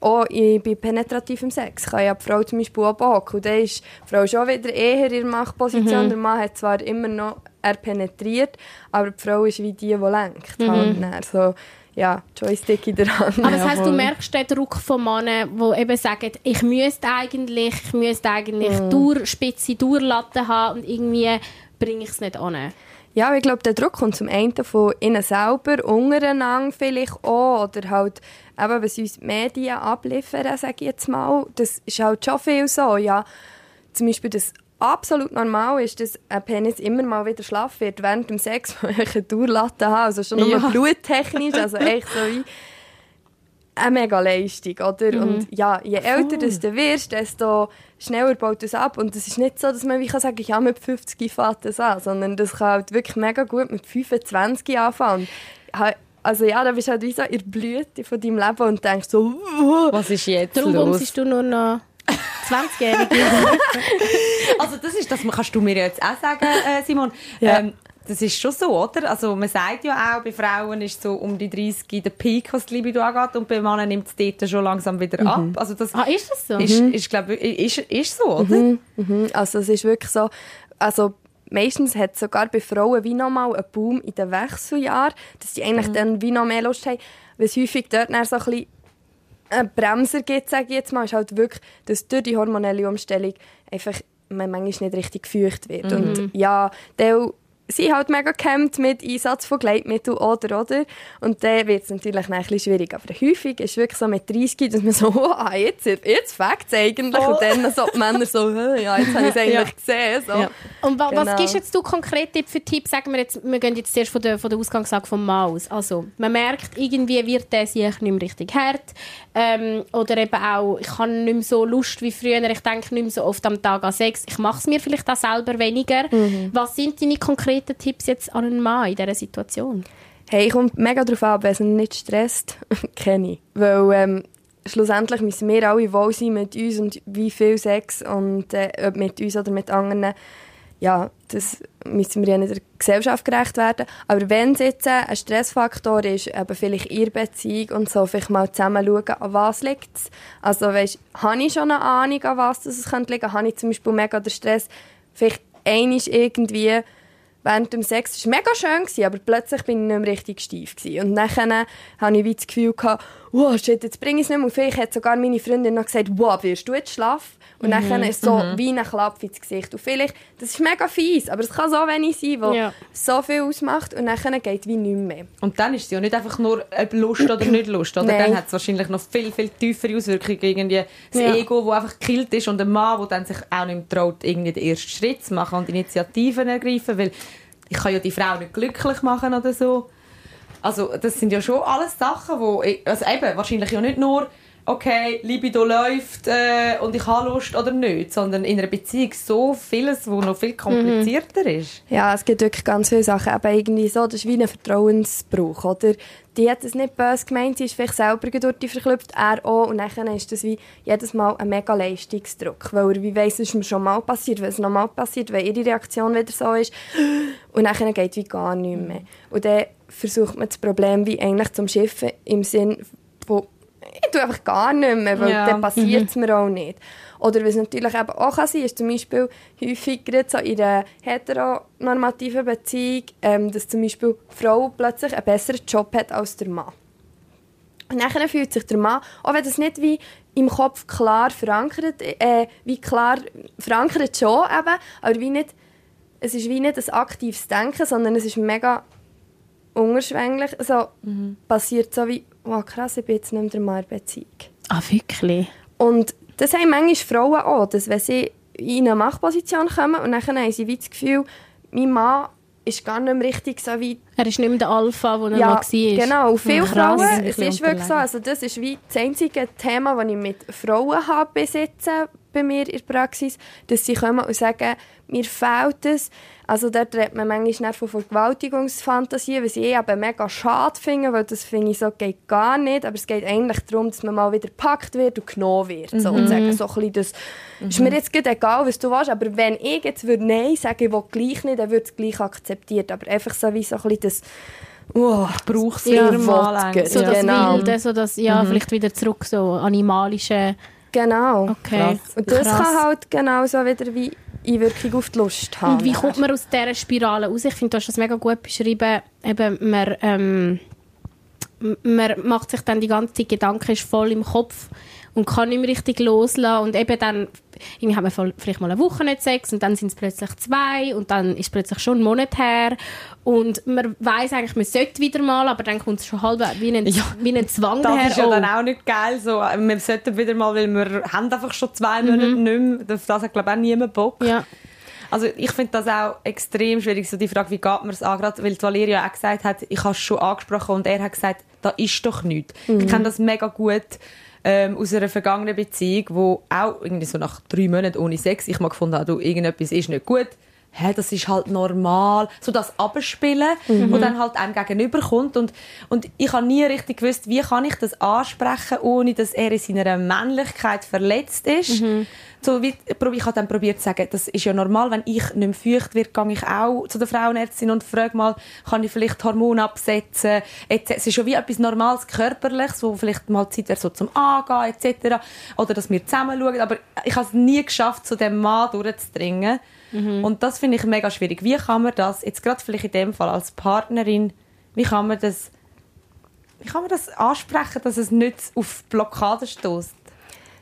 Speaker 8: auch i- bei penetrativem Sex kann ja die Frau zum Beispiel auch bocken. Und dann ist die Frau schon wieder eher in der Machtposition. Der Mann hat zwar immer noch er penetriert, aber die Frau ist wie die, die lenkt. Halt dann. so, ja, Joystick in der Hand.
Speaker 4: Aber das heisst, du merkst den Druck von Männern, die eben sagen, ich müsste eigentlich, ich müsste eigentlich Durchspitze, Durchlatte haben und irgendwie bringe ich es nicht an.
Speaker 8: Ja, ich glaube, der Druck kommt zum einen von ihnen selber, untereinander vielleicht auch, oder halt eben, was uns die Medien abliefern, sage ich jetzt mal, das ist halt schon viel so, ja. Zum Beispiel, dass absolut normal ist, dass ein Penis immer mal wieder schlaff wird während dem Sex, wo ich eine Durlatte habe, also schon nur
Speaker 5: Ja.
Speaker 8: bluttechnisch, also echt so wie eine mega Leistung, oder? Und ja, je älter das du wirst, desto schneller baut es ab. Und es ist nicht so, dass man wie kann sagen ja, mit 50 fängt das an, sondern das kann halt wirklich mega gut mit 25 anfangen. Also ja, da bist du halt wie so in der Blüte von deinem Leben und denkst so, «Uh,
Speaker 5: Was ist jetzt
Speaker 4: Darum
Speaker 5: los?
Speaker 4: bist du nur noch 20-jährig.
Speaker 5: Also das ist, das kannst du mir jetzt auch sagen, äh, Simon.
Speaker 8: Ja.
Speaker 5: Ähm, das ist schon so, oder? Also man sagt ja auch, bei Frauen ist so um die 30 der Peak, was die Libido angeht, und bei Männern nimmt es dort schon langsam wieder ab. Also das
Speaker 4: ah, ist das so?
Speaker 5: ist, ist, glaub, ist, ist so, oder?
Speaker 8: Mhm, Also es ist wirklich so, also meistens hat es sogar bei Frauen wie nochmal einen Boom in den Wechseljahren, dass die eigentlich dann wie noch mehr Lust haben, weil es häufig dort dann so ein bisschen einen Bremser gibt, sage ich jetzt mal, ist halt wirklich, dass durch die hormonelle Umstellung einfach man manchmal nicht richtig gefeucht wird. Und ja, der sind halt mega gehemmt mit Einsatz von Gleitmitteln oder, oder. Und dann wird es natürlich ein bisschen schwierig. Aber häufig ist es wirklich so mit 30, dass man so, oh, jetzt, jetzt fängt es eigentlich. Und dann so die Männer so, «Hä, ja, jetzt habe ich es eigentlich gesehen. So.
Speaker 5: Ja.
Speaker 4: Und wa
Speaker 8: Genau.
Speaker 4: was gibst jetzt du konkret für Tipps? Sagen wir jetzt, wir gehen jetzt zuerst von der, von der Ausgangslage vom Mann aus. Also, man merkt, irgendwie wird der sich nicht mehr richtig hart. Ähm, oder eben auch, ich habe nicht mehr so Lust wie früher. Ich denke nicht mehr so oft am Tag an Sex. Ich mache es mir vielleicht auch selber weniger. Was sind deine konkreten Tipps jetzt an einen Mann in dieser Situation?
Speaker 8: Hey, kommt mega darauf an, wenn es nicht stresst, kenne ich. Weil ähm, schlussendlich müssen wir alle wohl sein mit uns und wie viel Sex und äh, ob mit uns oder mit anderen. Ja, das müssen wir ja nicht der Gesellschaft gerecht werden. Aber wenn es jetzt ein Stressfaktor ist, eben vielleicht ihre Beziehung und so, vielleicht mal zusammen schauen, an was liegt es. Also weisst, habe ich schon eine Ahnung, an was es könnte liegen? Habe ich zum Beispiel mega den Stress? Vielleicht einmal irgendwie während dem Sex. War mega schön, aber plötzlich bin ich nicht mehr richtig steif. Und dann hatte ich wie das Gefühl, gehabt, wow, shit, jetzt bringe ich es nicht mehr. Und vielleicht hat sogar meine Freundin noch gesagt, wow, wirst du jetzt schlafen? Und dann ist so wie ein Klapp ins Gesicht. Und vielleicht, das ist mega fies, aber es kann so wenig sein, wo
Speaker 4: Ja.
Speaker 8: so viel ausmacht und dann geht wie nichts mehr.
Speaker 5: Und dann ist es ja nicht einfach nur Lust oder nicht Lust. Oder?
Speaker 8: Nein.
Speaker 5: Dann hat es wahrscheinlich noch viel, viel tiefere Auswirkungen. Irgendwie das
Speaker 4: Ja.
Speaker 5: Ego, das einfach gekillt ist und ein Mann, der dann sich auch nicht mehr traut, irgendwie den ersten Schritt zu machen und Initiativen ergreifen. Weil ich kann ja die Frau nicht glücklich machen oder so. Also das sind ja schon alles Sachen, wo ich, also eben, wahrscheinlich ja nicht nur okay, Libido läuft äh, und ich habe Lust oder nicht, sondern in einer Beziehung so vieles, wo noch viel komplizierter ist.
Speaker 8: Ja, es gibt wirklich ganz viele Sachen. Aber irgendwie so, das ist wie ein Vertrauensbruch, oder? Die hat es nicht böse gemeint, sie ist vielleicht selber durch die verklüpft, er auch. Und dann ist das wie jedes Mal ein mega Leistungsdruck. Weil er wie weiss, es ist mir schon mal passiert, wenn es nochmal passiert, wenn ihre Reaktion wieder so ist. Und dann geht wie gar nichts mehr. Und dann versucht man das Problem wie eigentlich zum Schiffen im Sinn, wo ich tue einfach gar nicht mehr, weil
Speaker 5: Ja.
Speaker 8: dann passiert es mir auch nicht. Oder was natürlich eben auch kann sein ist zum Beispiel häufig gerade so in einer heteronormativen Beziehung, ähm, dass zum Beispiel die Frau plötzlich einen besseren Job hat als der Mann. Und dann fühlt sich der Mann, auch wenn das nicht wie im Kopf klar verankert, äh, wie klar verankert schon eben, aber wie nicht, es ist wie nicht ein aktives Denken, sondern es ist mega unterschwänglich. Also passiert so wie, wow krass, ich bin jetzt nicht mehr in der Beziehung.
Speaker 4: Ah, wirklich?
Speaker 8: Und das haben manchmal Frauen auch, dass wenn sie in eine Machtposition kommen und dann haben sie wie das Gefühl, mein Mann ist gar nicht mehr richtig so wie
Speaker 4: Er ist nicht mehr der Alpha, der er
Speaker 8: ja,
Speaker 4: mal war.
Speaker 8: genau. Viele
Speaker 4: krass.
Speaker 8: Frauen, es ist wirklich so, also das ist wie das einzige Thema, das ich mit Frauen habe besitzen bei mir in der Praxis, dass sie kommen und sagen, mir fehlt es. Also dort redet man manchmal von Vergewaltigungsfantasien, was ich eben mega schade finde, weil das finde ich so, geht gar nicht. Aber es geht eigentlich darum, dass man mal wieder gepackt wird und genommen wird. So, und sagen so ein bisschen, das ist mir jetzt gerade egal, was du willst, aber wenn ich jetzt würde Nein sagen, ich will gleich nicht, dann wird es gleich akzeptiert. Aber einfach so wie so ein bisschen das... Oh,
Speaker 5: Braucht es
Speaker 4: Ja,
Speaker 5: mal.
Speaker 4: So das
Speaker 8: genau.
Speaker 4: Wilde, so das, ja, vielleicht wieder zurück, so animalische...
Speaker 8: Genau.
Speaker 4: Okay,
Speaker 8: Und das
Speaker 4: krass.
Speaker 8: kann halt genauso wieder wie Einwirkung auf die Lust haben.
Speaker 4: Und wie kommt man aus dieser Spirale raus? Ich finde, du hast das mega gut beschrieben. Eben, man, ähm, man macht sich dann die ganze Zeit Gedanken, ist voll im Kopf und kann nicht mehr richtig loslassen. Und eben dann irgendwie haben wir vielleicht mal eine Woche nicht Sex und dann sind es plötzlich zwei und dann ist plötzlich schon ein Monat her. Und man weiß eigentlich, man sollte wieder mal, aber dann kommt es schon halb wie ein, wie ein Zwang
Speaker 5: Das
Speaker 4: daher.
Speaker 5: ist ja
Speaker 4: oh.
Speaker 5: dann auch nicht geil. So, wir sollten wieder mal, weil wir haben einfach schon zwei Monate nicht mehr. Auf das hat, glaube ich, auch niemand Bock.
Speaker 4: Ja.
Speaker 5: Also ich finde das auch extrem schwierig, so die Frage, wie geht man es an, gerade weil Valeria auch gesagt hat, ich habe es schon angesprochen und er hat gesagt, da ist doch nichts. Ich kenne das mega gut ähm, aus einer vergangenen Beziehung, wo auch irgendwie so nach drei Monaten ohne Sex ich mal gefunden habe, du, irgendetwas ist nicht gut. Hä, das ist halt normal. So das Abspielen, wo dann halt einem gegenüberkommt. Und, und ich habe nie richtig gewusst, wie kann ich das ansprechen, ohne dass er in seiner Männlichkeit verletzt ist. So wie, ich habe dann probiert zu sagen, das ist ja normal, wenn ich nicht mehr feucht werde, gehe ich auch zu der Frauenärztin und frage mal, kann ich vielleicht Hormone absetzen? etc. Es ist schon wie etwas Normales, Körperliches, wo vielleicht mal Zeit wäre, so zum Angehen, etc. Oder dass wir zusammen schauen. Aber ich habe es nie geschafft, zu dem Mann durchzudringen. Und das finde ich mega schwierig. Wie kann man das, jetzt gerade vielleicht in dem Fall als Partnerin, wie kann man das, wie kann man das ansprechen, dass es nicht auf Blockaden stößt?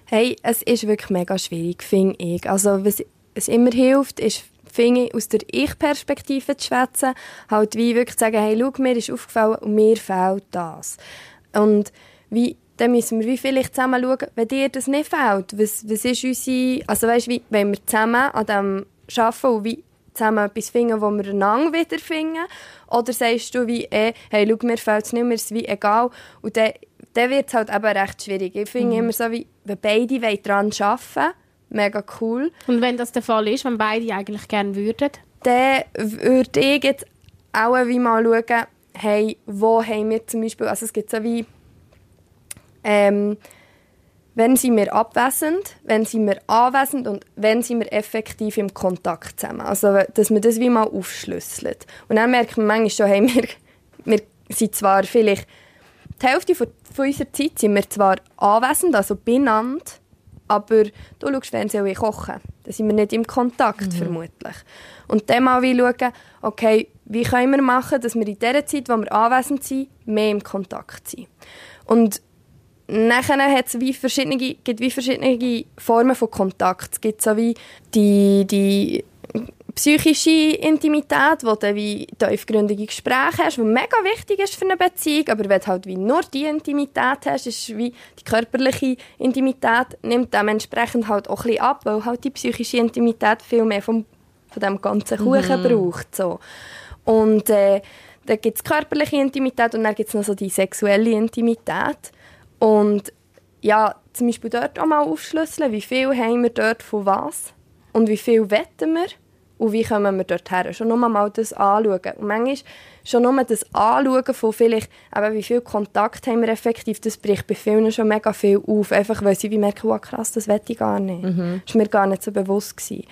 Speaker 8: Hey, es ist wirklich mega schwierig, finde ich. Also, was es immer hilft, ist, finde ich, aus der Ich-Perspektive zu schwätzen. Halt wie wirklich zu sagen, hey, schau, mir ist aufgefallen und mir fehlt das. Und wie, dann müssen wir wie vielleicht zusammen schauen, wenn dir das nicht fehlt, was, was ist unsere, also weißt, wie, wenn wir zusammen an dem arbeiten und wie zusammen etwas finden, wo wir einander wiederfinden? Oder sagst du wie, eh, hey, schau, mir fehlt es nicht, ist es wie egal. Und dann, dann wird es halt eben recht schwierig. Ich finde immer so, wie, wenn beide daran arbeiten mega cool,
Speaker 4: Und wenn das der Fall ist, wenn beide eigentlich gerne würden?
Speaker 8: dann würde ich jetzt auch wie mal schauen, hey, wo haben wir zum Beispiel, also es gibt so wie, ähm, wenn sind wir abwesend, wenn sind wir anwesend und wenn sind wir effektiv im Kontakt zusammen. Also, dass man das wie mal aufschlüsselt. Und dann merkt man manchmal schon, hey, wir, wir sind zwar vielleicht, die Hälfte von, von unserer Zeit sind wir zwar anwesend, also beieinander, aber du schaust Fernsehen und ich koche. Dann sind wir nicht im Kontakt, vermutlich. Und dann mal wie schauen, okay, wie können wir machen, dass wir in der Zeit, wo wir anwesend sind, mehr im Kontakt sind. Und nachher hat es wie verschiedene, gibt wie verschiedene Formen von Kontakt. Es gibt so wie die, die psychische Intimität, wo du wie tiefgründige Gespräche hast, was mega wichtig ist für eine Beziehung, aber wenn du halt wie nur die Intimität hast, ist wie die körperliche Intimität nimmt dementsprechend halt auch ein bisschen ab, weil halt die psychische Intimität viel mehr vom, von dem ganzen Kuchen mhm. braucht. So. Und äh, dann gibt es körperliche Intimität und dann gibt es noch so die sexuelle Intimität. Und ja, zum Beispiel dort auch mal aufschlüsseln, wie viel haben wir dort von was und wie viel wetten wir und wie kommen wir dort her. Schon nur mal das anschauen. Und manchmal schon nur das Anschauen von vielleicht, eben, wie viel Kontakt haben wir effektiv, das bricht bei vielen schon mega viel auf. Einfach weil sie wie merken, oh, krass, das wette ich gar nicht. Mhm. Das war mir gar nicht so bewusst. Gewesen.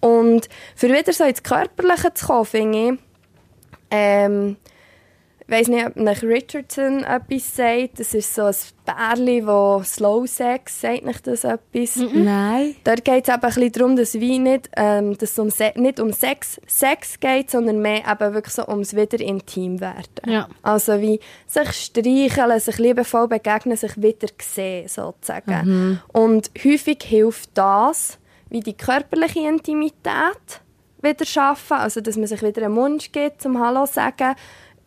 Speaker 8: Und für wieder so ins Körperliche zu kommen, finde ich, ähm, ich weiß nicht, ob nach Richardson etwas sagt. Das ist so ein Bärli, wo Slow Sex, sagt nicht das etwas?
Speaker 5: Mhm. Nein.
Speaker 8: Dort geht es eben ein bisschen darum, dass wie nicht, ähm, dass es um nicht um Sex, Sex geht, sondern mehr eben wirklich so ums wieder intim werden.
Speaker 4: Ja.
Speaker 8: Also wie sich streicheln, sich liebevoll begegnen, sich wieder sehen, sozusagen. Mhm. Und häufig hilft das, wie die körperliche Intimität wieder schaffen, also dass man sich wieder einen Mund gibt zum Hallo sagen,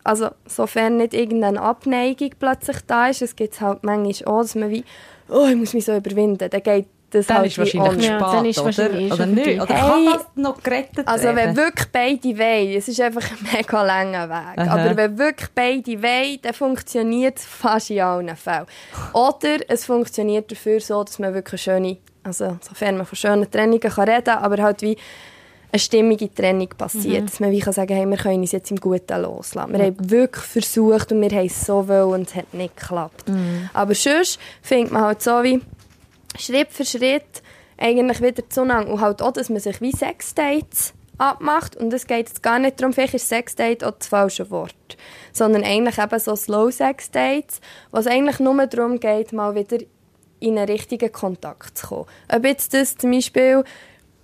Speaker 8: also sofern nicht irgendeine Abneigung plötzlich da ist, es gibt halt manchmal auch, dass man wie, oh, ich muss mich so überwinden, dann geht das
Speaker 5: dann
Speaker 8: halt
Speaker 5: ist wahrscheinlich
Speaker 8: wie
Speaker 5: spät,
Speaker 4: Ja, dann ist
Speaker 5: oder?
Speaker 4: wahrscheinlich
Speaker 5: oder
Speaker 4: schon
Speaker 5: nicht? Oder
Speaker 8: Hey,
Speaker 5: kann das noch gerettet
Speaker 8: Also
Speaker 5: werden?
Speaker 8: wenn wirklich beide wollen, es ist einfach ein mega langer Weg,
Speaker 5: Aha.
Speaker 8: aber wenn wirklich beide wollen, dann funktioniert es fast in allen Fällen. Oder es funktioniert dafür so, dass man wirklich schöne, also sofern man von schönen Trennungen kann reden kann, aber halt wie eine stimmige Trennung passiert. Dass man wie kann sagen hey, wir können uns jetzt im Guten loslassen. Wir haben wirklich versucht und wir haben es so wollen und es hat nicht geklappt. Aber sonst findet man halt so wie Schritt für Schritt eigentlich wieder zueinander. Und halt auch, dass man sich wie Sexdates abmacht. Und es geht jetzt gar nicht darum, vielleicht ist Sexdate auch das falsche Wort. Sondern eigentlich eben so Slow-Sex-Dates, wo es eigentlich nur darum geht, mal wieder in einen richtigen Kontakt zu kommen. Ob jetzt das zum Beispiel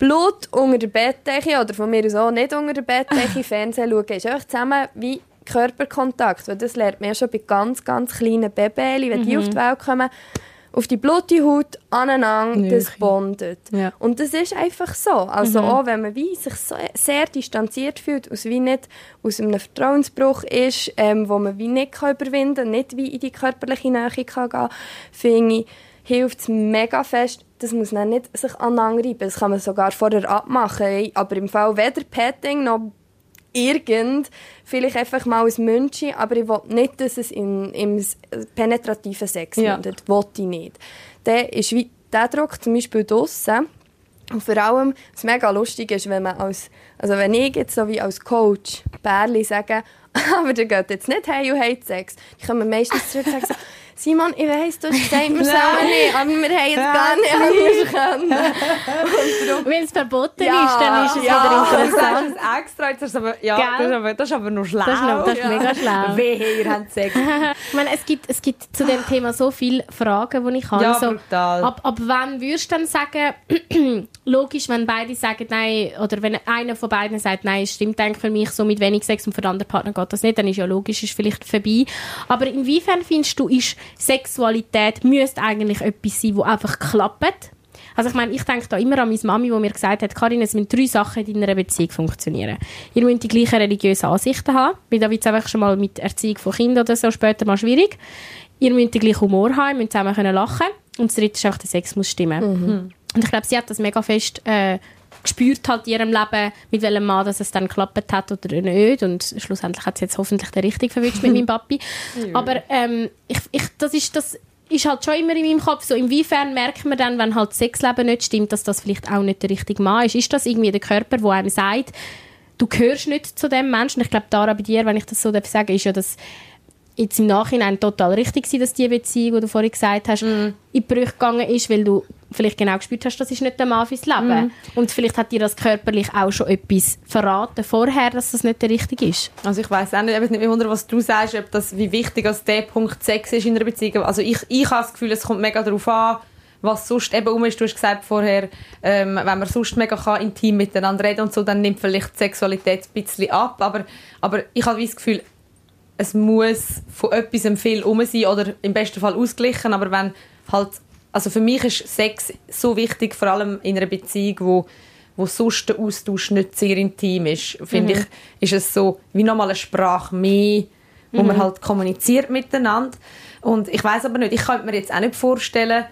Speaker 8: Blut unter der Bettdecke oder von mir aus auch nicht unter der Bettdecke Fernsehen schauen, ist einfach zusammen wie Körperkontakt. Weil das lernt man ja schon bei ganz, ganz kleinen Babys, wenn die auf die Welt kommen, auf die blutige Haut aneinander, das bondet.
Speaker 5: Ja.
Speaker 8: Und das ist einfach so. Also auch wenn man wie sich so sehr distanziert fühlt, aus wie nicht aus einem Vertrauensbruch ist, ähm, wo man wie nicht kann überwinden kann, nicht wie in die körperliche Nähe kann gehen, finde ich, hilft es mega fest. Das muss dann nicht sich aneinander reiben. Das kann man sogar vorher abmachen. Aber im Fall weder Petting noch irgend, vielleicht einfach mal ein München, aber ich will nicht, dass es in, im penetrativen Sex
Speaker 5: Ja.
Speaker 8: mündet. Will ich nicht. Der ist wie, der Druck zum Beispiel draussen, und vor allem, was mega lustig ist, wenn man als, also wenn ich jetzt so wie als Coach Bärli sage, aber der geht jetzt nicht hey und hat Sex, die kommen meistens zurück und sagen so, Simon, ich weiss, du hast gesagt, wir sollen nicht, aber wir haben jetzt gar nicht anders können.
Speaker 4: Wenn es verboten
Speaker 8: Ja,
Speaker 4: ist, dann ist es
Speaker 8: ja.
Speaker 4: wieder
Speaker 5: Du
Speaker 4: interessant.
Speaker 5: sagst es extra, jetzt du aber, ja, das ist, aber, das ist aber noch schlau.
Speaker 4: Das ist noch- das ist mega schlau.
Speaker 5: Wehe, ihr habt Sex.
Speaker 4: Ich meine, es gibt, es gibt zu dem Thema so viele Fragen, die ich habe.
Speaker 5: Ja,
Speaker 4: so,
Speaker 5: brutal.
Speaker 4: ab, ab wann würdest du dann sagen, logisch, wenn beide sagen nein, oder wenn einer von beiden sagt nein, es stimmt eigentlich für mich so mit wenig Sex und für den anderen Partner geht das nicht, dann ist ja logisch, ist vielleicht vorbei. Aber inwiefern findest du, ist Sexualität müsste eigentlich etwas sein, wo einfach klappt? Also ich meine, ich denke da immer an meine Mami, die mir gesagt hat, Karin, es müssen drei Sachen in deiner Beziehung funktionieren. Ihr müsst die gleichen religiösen Ansichten haben, weil da wird es einfach schon mal mit Erziehung von Kindern oder so später mal schwierig. Ihr müsst den gleichen Humor haben, ihr müsst zusammen können lachen und das dritte ist einfach, der Sex muss stimmen. Und ich glaube, sie hat das mega fest äh, gespürt halt in ihrem Leben, mit welchem Mann dass es dann geklappt hat oder nicht. Und schlussendlich hat sie jetzt hoffentlich den richtigen verwünscht mit meinem Papi. Aber ähm, ich, ich, das ist das ist halt schon immer in meinem Kopf so, inwiefern merkt man dann, wenn halt das Sexleben nicht stimmt, dass das vielleicht auch nicht der richtige Mann ist. Ist das irgendwie der Körper, der einem sagt, du gehörst nicht zu dem Menschen? Ich glaube, Dara, bei dir, wenn ich das so darf sagen, ist ja das jetzt im Nachhinein total richtig gewesen, dass die Beziehung, die du vorhin gesagt hast, in die Brüche gegangen ist, weil du vielleicht genau gespürt hast, das ist nicht der Mann fürs Leben. Und vielleicht hat dir das körperlich auch schon etwas verraten vorher, dass das nicht der richtige ist.
Speaker 5: Also ich weiß auch nicht, eben nicht mehr wunder, was du sagst, ob das, wie wichtig als der Punkt Sex ist in einer Beziehung. Also ich, ich habe das Gefühl, es kommt mega darauf an, was sonst eben um ist. Du hast gesagt vorher, ähm, wenn man sonst mega kann, intim miteinander reden und so, dann nimmt vielleicht die Sexualität ein bisschen ab. Aber, aber ich habe das Gefühl, es muss von etwas viel um sein oder im besten Fall ausgleichen, aber wenn halt, also für mich ist Sex so wichtig, vor allem in einer Beziehung, wo wo sonst der Austausch nicht sehr intim ist, finde
Speaker 4: Mhm.
Speaker 5: ich, ist es so wie nochmal eine Sprache mehr, wo man
Speaker 4: Mhm.
Speaker 5: halt kommuniziert miteinander. Und ich weiß aber nicht, ich könnte mir jetzt auch nicht vorstellen,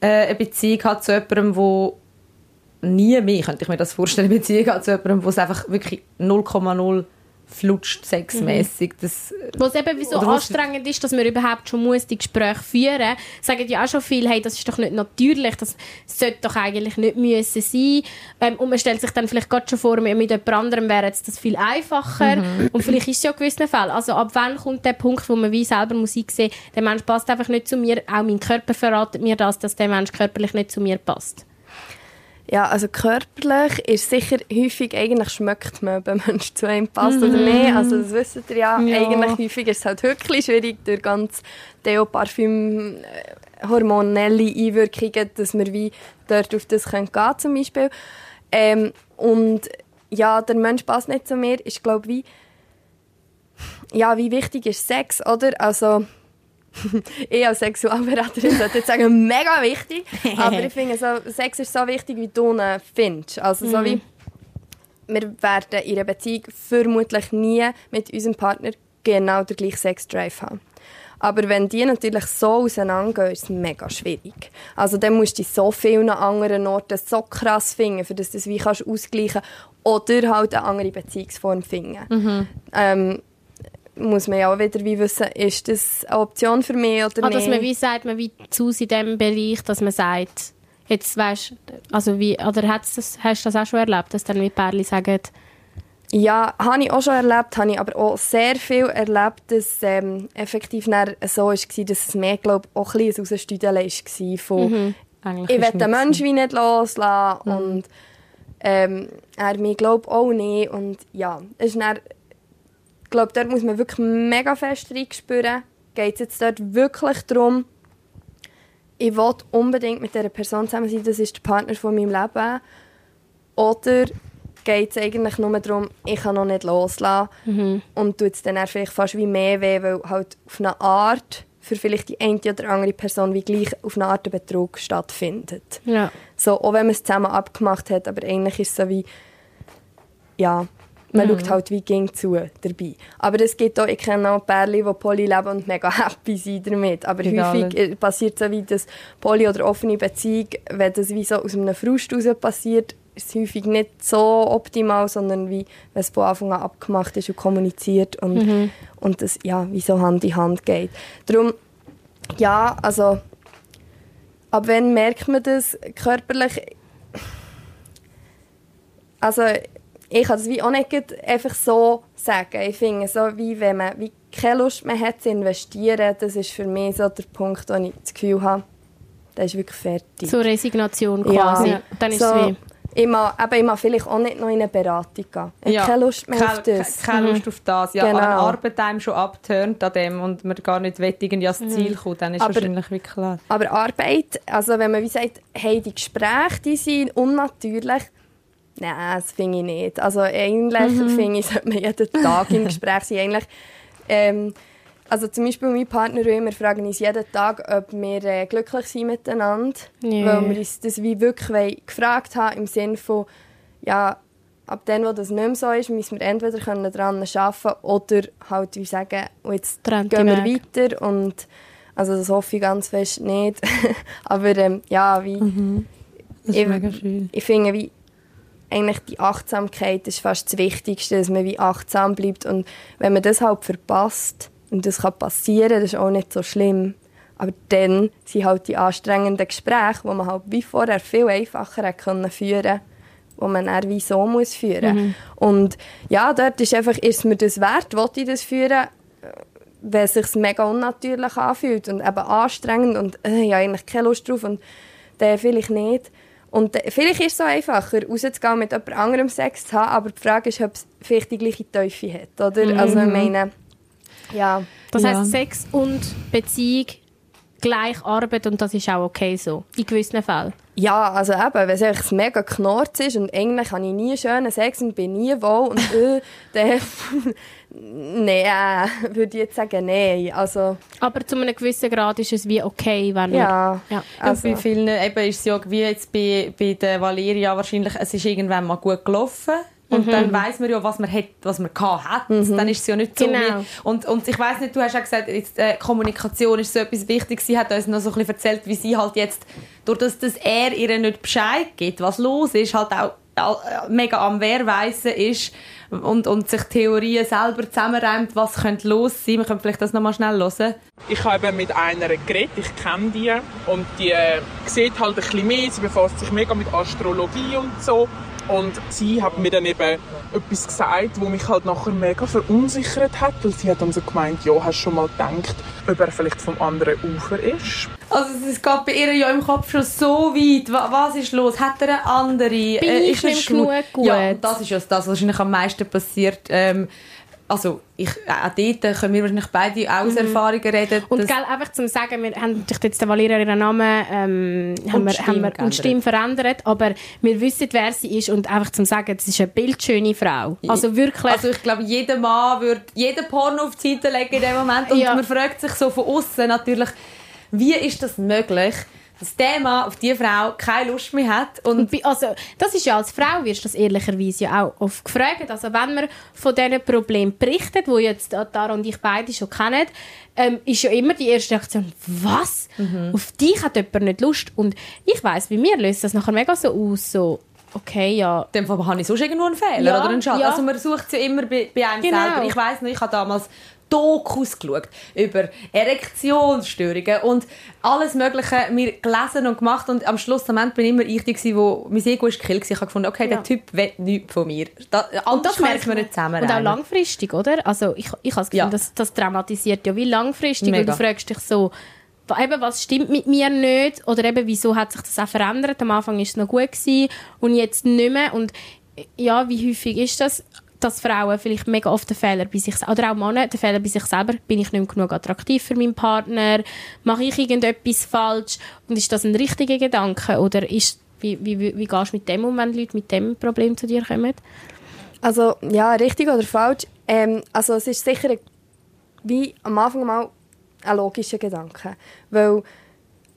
Speaker 5: äh, eine Beziehung hat zu jemandem, wo nie mehr, könnte ich mir das vorstellen, eine Beziehung hat zu jemandem, wo es einfach wirklich 0,0 flutscht sexmäßig. Das,
Speaker 4: Wo es eben wie so
Speaker 5: Oder was-
Speaker 4: anstrengend ist, dass man überhaupt schon muss die Gespräche führen muss, sagen ja auch schon viele, hey, das ist doch nicht natürlich, das sollte doch eigentlich nicht müssen sein. Ähm, und man stellt sich dann vielleicht gerade schon vor, mit mit jemand anderem wäre jetzt das viel einfacher.
Speaker 5: Mhm.
Speaker 4: Und vielleicht ist es ja in gewissen Fällen. Also ab wann kommt der Punkt, wo man wie selber muss einsehen, der Mensch passt einfach nicht zu mir, auch mein Körper verratet mir das, dass der Mensch körperlich nicht zu mir passt.
Speaker 8: Ja, also körperlich ist sicher häufig, eigentlich schmeckt man, ob ein Mensch zu einem passt oder nicht. Also das wisst ihr ja.
Speaker 5: Ja.
Speaker 8: Eigentlich häufig ist es halt wirklich schwierig durch ganz Deo, Parfüm, äh, hormonelle Einwirkungen, dass wir wie dort auf das können gehen zum Beispiel. Ähm, und ja, der Mensch passt nicht zu mir, ist glaube wie ja, wie wichtig ist Sex, oder? Also ich als Sexualberaterin sollte jetzt sagen, mega wichtig. Aber ich finde, so, Sex ist so wichtig, wie du ihn findest. Also so wie, wir werden in einer Beziehung vermutlich nie mit unserem Partner genau den gleichen Sexdrive haben. Aber wenn die natürlich so auseinandergehen, ist es mega schwierig. Also dann musst du so vielen anderen Orten so krass finden, für dass du das wie kannst ausgleichen Oder halt eine andere Beziehungsform finden. Ähm, muss man ja auch wieder wie wissen, ist das eine Option für mich oder
Speaker 4: Ah,
Speaker 8: nicht?
Speaker 4: dass man wie sagt, man wie zu in dem Bereich, dass man sagt, jetzt weißt, also wie, oder hat's das, hast du das auch schon erlebt, dass dann wie Pärchen sagen,
Speaker 8: Ja, habe ich auch schon erlebt, habe ich aber auch sehr viel erlebt, dass ähm, effektiv so war, dass es mehr, glaube ich, auch ein bisschen ein Rausstüdeln war von
Speaker 5: eigentlich
Speaker 8: ich will den. Menschen wie nicht loslassen und ähm, er mir glaube auch nicht und ja, es ist dann, ich glaube, dort muss man wirklich mega fest reinspüren. Geht es jetzt dort wirklich darum, ich will unbedingt mit dieser Person zusammen sein, das ist der Partner von meinem Leben. Oder geht es eigentlich nur darum, ich kann noch nicht loslassen und tut es dann vielleicht fast wie mehr weh, weil halt auf eine Art für vielleicht die eine oder andere Person wie gleich auf eine Art ein Betrug stattfindet.
Speaker 4: ja.
Speaker 8: So, auch wenn man es zusammen abgemacht hat, aber eigentlich ist es so wie, ja, man schaut halt wie ging zu dabei. Aber es gibt auch, ich kenne auch Pärchen, die Poly leben und mega happy sind damit. Aber
Speaker 5: Egal.
Speaker 8: häufig äh, passiert so wie das Poly- oder offene Beziehung, wenn das wie so aus einem Frust raus passiert, ist es häufig nicht so optimal, sondern wie, wenn es von Anfang an abgemacht ist und kommuniziert und, und das ja, wie so Hand in Hand geht. Darum, ja, also Ab wann merkt man das körperlich? Also ich kann es wie auch nicht einfach so sagen. Ich finde so, wie wenn man wie keine Lust mehr hat zu investieren, das ist für mich so der Punkt, wo ich das Gefühl habe, das ist wirklich fertig.
Speaker 4: Zur Resignation quasi.
Speaker 8: Ja.
Speaker 4: Dann ist
Speaker 8: so,
Speaker 4: es wie...
Speaker 8: Ich mag, aber ich mag vielleicht auch nicht noch in eine Beratung gehen. Ich habe keine Lust mehr
Speaker 5: keine,
Speaker 8: auf das.
Speaker 5: Keine, keine Lust auf das. Ja,
Speaker 8: Genau.
Speaker 5: Wenn Arbeit einem schon abturnt an dem und man gar nicht will, irgendwie ans Ziel kommt, dann ist
Speaker 8: Aber-
Speaker 5: wahrscheinlich wie klar.
Speaker 8: Aber Arbeit, also wenn man wie sagt, hey, die Gespräche, die sind unnatürlich, nein, das finde ich nicht. Also eigentlich finde ich, sollte man jeden Tag im Gespräch sein. Eigentlich, ähm, also zum Beispiel mein Partner und ich, wir fragen uns jeden Tag, ob wir äh, glücklich sind miteinander.
Speaker 4: Ja.
Speaker 8: Weil wir uns das wie wirklich gefragt haben, im Sinne von, ja, ab dann, wo das nicht mehr so ist, müssen wir entweder können daran arbeiten oder halt wie sagen, und jetzt
Speaker 4: Trennte
Speaker 8: gehen wir weiter und also das hoffe ich ganz fest nicht. Aber ähm, ja, wie,
Speaker 5: Das ist
Speaker 8: Ich-
Speaker 5: mega schön.
Speaker 8: ich finde, wie eigentlich die Achtsamkeit ist fast das Wichtigste, dass man wie achtsam bleibt und wenn man das halt verpasst und das kann passieren, das ist auch nicht so schlimm. Aber dann sind halt die anstrengenden Gespräche, die man halt wie vorher viel einfacher können führen wo man dann wie so muss führen. Und ja, dort ist einfach, ist mir das wert, will ich das führen, wenn es sich mega unnatürlich anfühlt und eben anstrengend und äh, ich habe eigentlich keine Lust drauf und dann vielleicht nicht. Und vielleicht ist es so einfacher, rauszugehen mit jemand anderem Sex zu haben, aber die Frage ist, ob es vielleicht die gleiche Teufel hat, oder? Also ich meine, ja,
Speaker 4: Das
Speaker 5: Ja.
Speaker 4: heisst, Sex und Beziehung gleich Arbeit und das ist auch okay so. In gewissen Fällen.
Speaker 8: Ja, also eben, wenn es mega Knorz ist und eigentlich habe ich nie schönen Sex und bin nie wohl und äh, dann... Nein, würde ich jetzt sagen, nein. Also,
Speaker 4: Aber zu einem gewissen Grad ist es wie okay, wenn wir...
Speaker 8: ja.
Speaker 4: Ja.
Speaker 5: Und
Speaker 8: Also,
Speaker 5: bei vielen eben ist es ja wie jetzt bei, bei der Valeria wahrscheinlich, es ist irgendwann mal gut gelaufen. Und dann weiß man ja, was man hat, was man gehabt hat. Dann ist es ja nicht so
Speaker 4: Genau.
Speaker 5: wie, und, und ich weiß nicht, du hast ja gesagt, jetzt, äh, Kommunikation ist so etwas Wichtiges. Sie hat uns noch so ein bisschen erzählt, wie sie halt jetzt, durch das, dass er ihr nicht Bescheid gibt, was los ist, halt auch äh, mega am Wehrweisen ist und, und sich Theorien selber zusammenreimt, was könnte los sein. Wir können vielleicht das nochmal schnell hören.
Speaker 1: Ich habe eben mit einer geredet, ich kenne die und die äh, sieht halt ein bisschen mehr, sie befasst sich mega mit Astrologie und so und sie hat mir dann eben etwas gesagt, wo mich halt nachher mega verunsichert hat, weil sie hat dann so gemeint, ja, hast du schon mal gedacht, ob er vielleicht vom anderen Ufer ist?
Speaker 5: Also es geht bei ihr ja im Kopf schon so weit. Wa- Was ist los? Hat er eine andere? Bin
Speaker 4: ich nicht genug gut?
Speaker 5: Ja, und das ist ja das, was wahrscheinlich am meisten passiert. Ähm, also ich, auch dort können wir wahrscheinlich beide aus Erfahrungen reden.
Speaker 4: Und gell, einfach zum sagen, wir haben natürlich jetzt der Valeria ihren Namen ähm, haben wir,
Speaker 5: Stimme
Speaker 4: haben wir, und Stimme verändert, aber wir wissen, wer sie ist und einfach zum sagen, das ist eine bildschöne Frau. Also wirklich.
Speaker 5: Also ich glaube, jeder Mann würde jeden Porno auf die Seite legen in dem Moment. Und
Speaker 4: Ja.
Speaker 5: man fragt sich so von außen natürlich, wie ist das möglich, dass der Mann auf diese Frau keine Lust mehr hat und
Speaker 4: also, das ist ja als Frau, wirst du das ehrlicherweise ja auch oft gefragt. Also, wenn man von diesen Problemen berichtet, die jetzt Tara und ich beide schon kennen, ähm, ist ja immer die erste Reaktion, was? Auf dich hat jemand nicht Lust. Und ich weiss, bei mir löst das nachher mega so aus, so, okay, ja,
Speaker 5: in dem Fall habe ich sonst irgendwo einen Fehler
Speaker 4: Ja,
Speaker 5: oder einen Schaden.
Speaker 4: ja.
Speaker 5: Also man sucht es ja immer bei, bei einem
Speaker 4: Genau.
Speaker 5: selber. Ich weiss noch, ich habe damals Dokus geschaut über Erektionsstörungen und alles Mögliche mir gelesen und gemacht und am Schluss am Ende bin immer ich die, gewesen, wo mein Ego ist gekillt. Ich habe gefunden, okay,
Speaker 4: Ja.
Speaker 5: der Typ will nichts von mir. Da,
Speaker 4: Und das
Speaker 5: merkt man nicht zusammen.
Speaker 4: Und auch langfristig, oder? Also ich, ich habe das Gefühl,
Speaker 5: Ja.
Speaker 4: das, das traumatisiert ja wie langfristig.
Speaker 5: Mega.
Speaker 4: Und du fragst dich so, eben, was stimmt mit mir nicht? Oder eben, wieso hat sich das auch verändert? Am Anfang war es noch gut gewesen und jetzt nicht mehr. Und ja, wie häufig ist das? Dass Frauen vielleicht mega oft den Fehler bei sich oder auch Männer den Fehler bei sich selber bin ich nicht genug attraktiv für meinen Partner mache ich irgendetwas falsch und ist das ein richtiger Gedanke oder ist wie, wie, wie, gehst du mit dem um, wenn Leute mit dem Problem zu dir kommen?
Speaker 8: Also, ja, richtig oder falsch. Ähm, also, es ist sicher wie am Anfang mal ein logischer Gedanke. Weil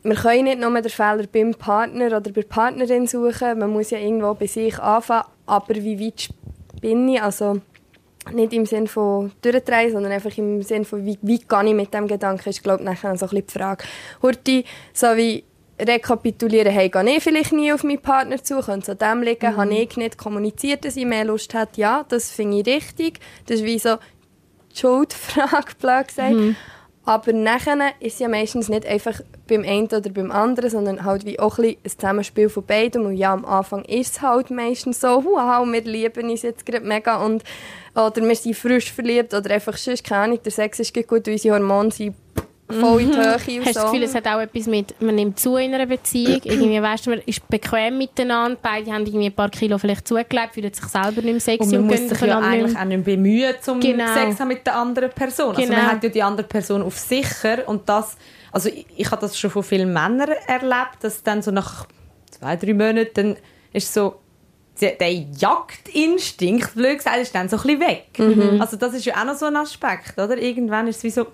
Speaker 8: wir können nicht nur den Fehler beim Partner oder bei der Partnerin suchen. Man muss ja irgendwo bei sich anfangen. Aber wie weit bin ich? Also, nicht im Sinne von durchdrehen, sondern einfach im Sinne von, wie weit gehe ich mit dem Gedanken, ist, glaube ich, nachher so ein bisschen die Frage. Horti, so wie rekapitulieren, hey, gehe ich vielleicht nie auf meinen Partner zu, könnte es an dem liegen, habe ich nicht kommuniziert, dass ich mehr Lust hätte, ja, das finde ich richtig. Das ist wie so die Schuldfrage, blöd gesagt. Aber nachher ist es ja meistens nicht einfach beim einen oder beim anderen, sondern halt wie auch ein, ein Zusammenspiel von beidem. Und ja, am Anfang ist es halt meistens so, wow, wir lieben uns jetzt gerade mega und oder wir sind frisch verliebt oder einfach sonst, keine Ahnung, der Sex ist gut, unsere Hormone sind voll in die Höhe und
Speaker 4: Hast du das. Gefühl, es hat auch etwas mit, man nimmt zu in einer Beziehung, irgendwie, weißt du, man ist bequem miteinander, beide haben irgendwie ein paar Kilo vielleicht zugelebt, fühlen sich selber nicht mehr sexy
Speaker 5: Und man muss sich ja eigentlich
Speaker 4: mehr-
Speaker 5: auch nicht bemühen, um
Speaker 4: Genau.
Speaker 5: Sex haben mit der anderen Person. Also
Speaker 4: Genau.
Speaker 5: man hat ja die andere Person auf sicher und das, also ich, ich habe das schon von vielen Männern erlebt, dass dann so nach zwei, drei Monaten dann ist so der Jagdinstinkt, blöd gesagt, ist dann so ein bisschen weg.
Speaker 4: Mhm.
Speaker 5: Also das ist ja auch noch so ein Aspekt, oder? Irgendwann ist es wie so,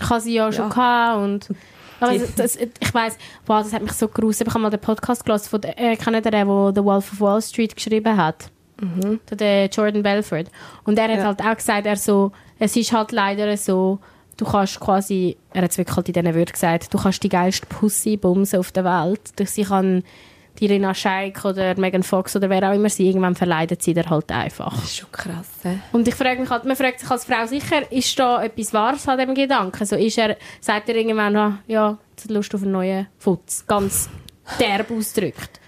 Speaker 4: Ich habe sie ja schon
Speaker 5: Ja.
Speaker 4: gehabt und aber das, ich weiss, wow, das hat mich so gerufen. Ich habe mal den Podcast gelesen von der, äh, kennt ihr den, der The Wolf of Wall Street geschrieben hat? Der, der Jordan Belfort. Und er hat
Speaker 5: Ja.
Speaker 4: halt auch gesagt, er so, es ist halt leider so, du kannst quasi, er hat es wirklich halt in diesen Wörtern gesagt, du kannst die geilste Pussy bumsen auf der Welt. Durch sie kann die Rina Scheik oder Megan Fox oder wer auch immer sie, irgendwann verleidet sie dir halt einfach.
Speaker 5: das ist schon krass. hä?
Speaker 4: Und ich frage mich halt, man fragt sich als Frau sicher, ist da etwas Wahres an dem Gedanken? So ist er, sagt er irgendwann, ja, jetzt hat Lust auf einen neuen Futz. Ganz derb ausgedrückt.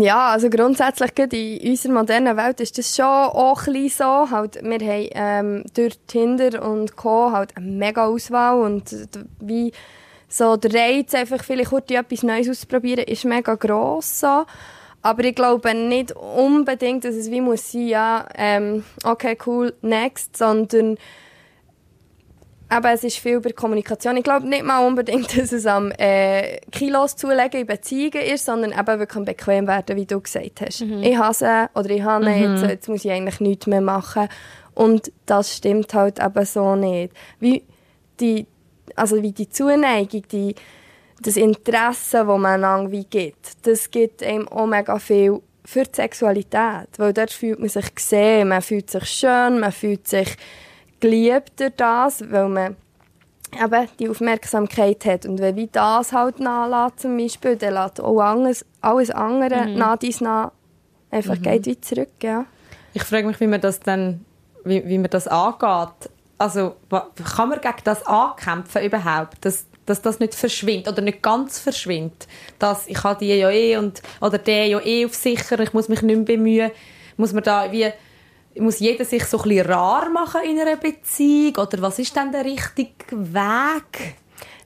Speaker 8: Ja, also grundsätzlich gerade in unserer modernen Welt ist das schon auch ein bisschen so. Halt, wir haben ähm, durch Tinder und Co. halt eine mega Auswahl und wie so der Reiz, einfach vielleicht kurz etwas Neues auszuprobieren, ist mega gross so. Aber ich glaube nicht unbedingt, dass es wie muss sein, ja, ähm, okay, cool, next, sondern aber es ist viel über Kommunikation. Ich glaube nicht mal unbedingt, dass es am äh, Kilos zulegen in Beziehungen ist, sondern eben wirklich am bequem werden, wie du gesagt hast. Ich hasse oder ich habe mhm. jetzt, jetzt muss ich eigentlich nichts mehr machen. Und das stimmt halt eben so nicht. Wie die, also wie die Zuneigung, die, das Interesse, das man einander wie gibt, das gibt einem auch mega viel für die Sexualität. Weil dort fühlt man sich gesehen, man fühlt sich schön, man fühlt sich geliebt durch das, weil man eben die Aufmerksamkeit hat. Und wenn wie das halt nachlässt, zum Beispiel, dann lässt auch alles, alles andere mhm. nach dies nach einfach mhm. geht wie zurück, ja.
Speaker 5: Ich frage mich, wie man das dann, wie, wie man das angeht. Also, kann man gegen das ankämpfen überhaupt? Dass, dass das nicht verschwindet oder nicht ganz verschwindet. Dass ich habe die ja eh und, oder der ja eh auf sicher, ich muss mich nicht mehr bemühen. Muss man da wie muss jeder sich so ein bisschen rar machen in einer Beziehung? Oder was ist denn der richtige Weg?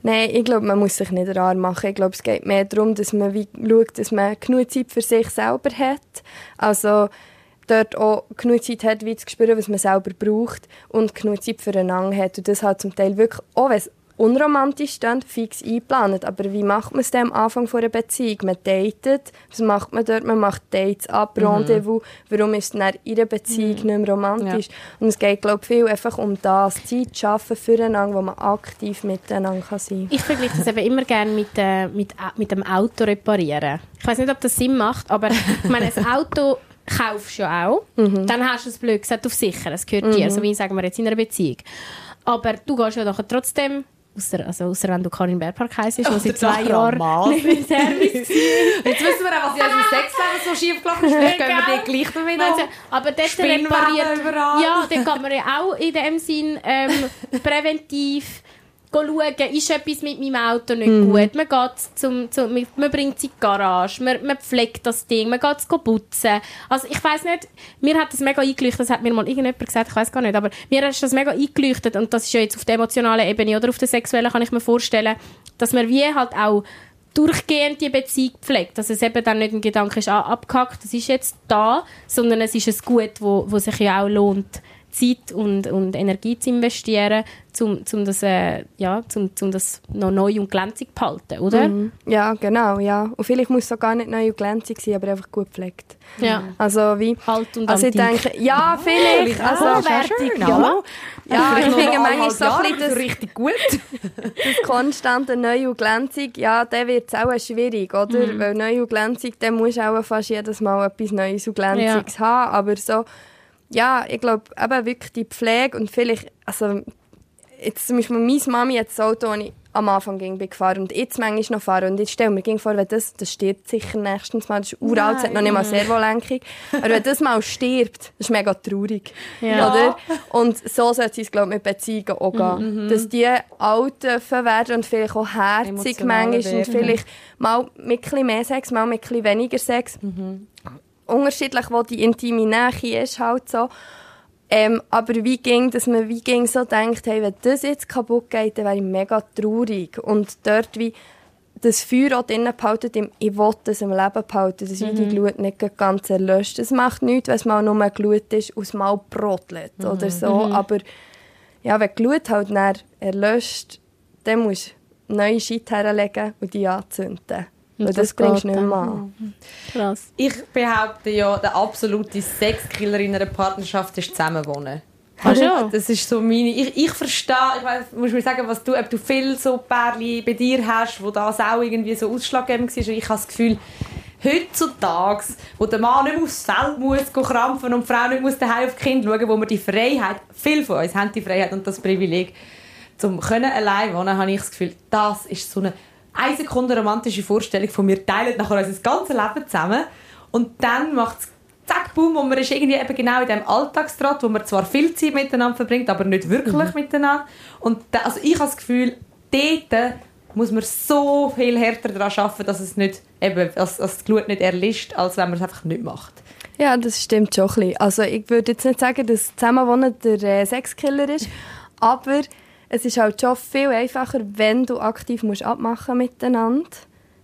Speaker 8: Nein, ich glaube, man muss sich nicht rar machen. Ich glaube, es geht mehr darum, dass man wie schaut, dass man genug Zeit für sich selber hat. Also dort auch genug Zeit hat, wie zu spüren, was man selber braucht und genug Zeit füreinander hat. Und das halt zum Teil wirklich, auch wenn es unromantisch stehen, fix eingeplant. Aber wie macht man es am Anfang einer Beziehung? Man datet, was macht man dort? Man macht Dates ab, mhm. Rendezvous. Warum ist es in einer Beziehung mhm. nicht mehr romantisch? Ja. Und es geht, glaube ich, viel einfach um das, Zeit zu schaffen füreinander, wo man aktiv miteinander kann sein kann.
Speaker 4: Ich vergleiche das eben immer gerne mit, äh, mit, mit dem Auto reparieren. Ich weiß nicht, ob das Sinn macht, aber ich meine, ein Auto kaufst du ja auch. Mhm. Dann hast du es blöd gesagt auf sicher, es gehört dir, mhm. so wie sagen wir jetzt in einer Beziehung. Aber du gehst ja doch trotzdem Ausser, also ausser wenn du Karin Bärpark heisst, wo sie zwei Jahre nicht mehr Service
Speaker 5: Jetzt wissen wir auch, was in unserem Sexleben so schief gelaufen ist. Vielleicht können wir die gleich damit
Speaker 4: also, Aber dort repariert... Ja, dann kann man ja auch in dem Sinn ähm, präventiv schauen, ist etwas mit meinem Auto nicht mhm. gut. Man, geht zum, zum, man bringt es in die Garage, man, man pflegt das Ding, man geht es putzen. Also ich weiß nicht, mir hat das mega eingeleuchtet, das hat mir mal irgendjemand gesagt, ich weiß gar nicht, aber mir hat das mega eingeleuchtet und das ist ja jetzt auf der emotionalen Ebene oder auf der sexuellen, kann ich mir vorstellen, dass man wie halt auch durchgehend die Beziehung pflegt. Dass es eben dann nicht ein Gedanke ist, ah, abgehackt, das ist jetzt da, sondern es ist ein Gut, wo, wo sich ja auch lohnt, Zeit und, und Energie zu investieren, um, um, das, äh, ja, um, um das noch neu und glänzig zu behalten, oder? Mhm.
Speaker 8: Ja, genau, ja. Und vielleicht muss es auch gar nicht neu und glänzig sein, aber einfach gut gepflegt.
Speaker 4: Ja.
Speaker 8: Also wie...
Speaker 4: Alt und
Speaker 8: Also ich denke, ja, vielleicht.
Speaker 4: also,
Speaker 8: hochwertig,
Speaker 4: ja. Ja,
Speaker 8: ja ich finde manchmal so ein
Speaker 5: bisschen das, richtig gut.
Speaker 8: das konstante neu und glänzig, ja, dann wird es auch schwierig, oder? Mhm. Weil neu und glänzig, dann musst du auch fast jedes Mal etwas Neues und Glänziges ja. haben, aber so ja, ich glaube, eben wirklich die Pflege und vielleicht, also jetzt zum Beispiel meine Mami hat das Auto, das ich am Anfang ging, bin gefahren und jetzt manchmal noch fahren und jetzt stelle mir ging vor, wenn das, das stirbt sicher nächstens mal, das ist uralt, es hat noch nicht mal Servolenkung, aber wenn das mal stirbt, das ist mega traurig, ja. oder? Und so sollte es, glaube ich, mit Beziehungen auch gehen, mhm. dass die alt werden und vielleicht auch herzig manchmal und vielleicht mal mit ein bisschen mehr Sex, mal mit ein bisschen weniger Sex. Mhm unterschiedlich, wo die intime Nähe ist, halt so. Ähm, aber wie ging, dass man wie ging so denkt, hey, wenn das jetzt kaputt geht, dann wäre ich mega traurig. Und dort wie das Feuer auch drinnen behalten, im ich will das im Leben behalten, dass mhm. die Glut nicht ganz erlöscht. Es macht nichts, wenn es mal nur Glut ist, aus mal brotelt mhm. oder so. Mhm. Aber ja, wenn die Glut halt erlöscht, dann musst du neue Shit herlegen und die anzünden. Und das, das bringst du nicht mehr an.
Speaker 5: Krass. Ich behaupte ja, der absolute Sexkiller in einer Partnerschaft ist Zusammenwohnen.
Speaker 4: Ach ja.
Speaker 5: Das ist so meine... Ich, ich verstehe, ich weiss, muss mir sagen, was du, ob du viel so Pärchen bei dir hast, wo das auch irgendwie so ausschlaggebend war. Ich habe das Gefühl, heutzutage, wo der Mann nicht mehr aufs Feld muss krampfen und die Frau nicht muss daheim auf die Kinder schauen, wo wir die Freiheit, viele von uns haben die Freiheit und das Privileg, zum können allein wohnen, habe ich das Gefühl, das ist so eine eine Sekunde romantische Vorstellung von mir teilen nachher unser ganzes Leben zusammen und dann macht es zack, boom, und man ist irgendwie eben genau in dem Alltagstrott, wo man zwar viel Zeit miteinander verbringt, aber nicht wirklich mhm. miteinander. Und da, also ich habe das Gefühl, dort muss man so viel härter daran arbeiten, dass es nicht, eben, dass, dass das Glut nicht erlischt, als wenn man es einfach nicht macht.
Speaker 8: Ja, das stimmt schon ein bisschen. Also ich würde jetzt nicht sagen, dass Zusammenwohnen der äh, Sexkiller ist, aber es ist halt schon viel einfacher, wenn du aktiv musst abmachen miteinander,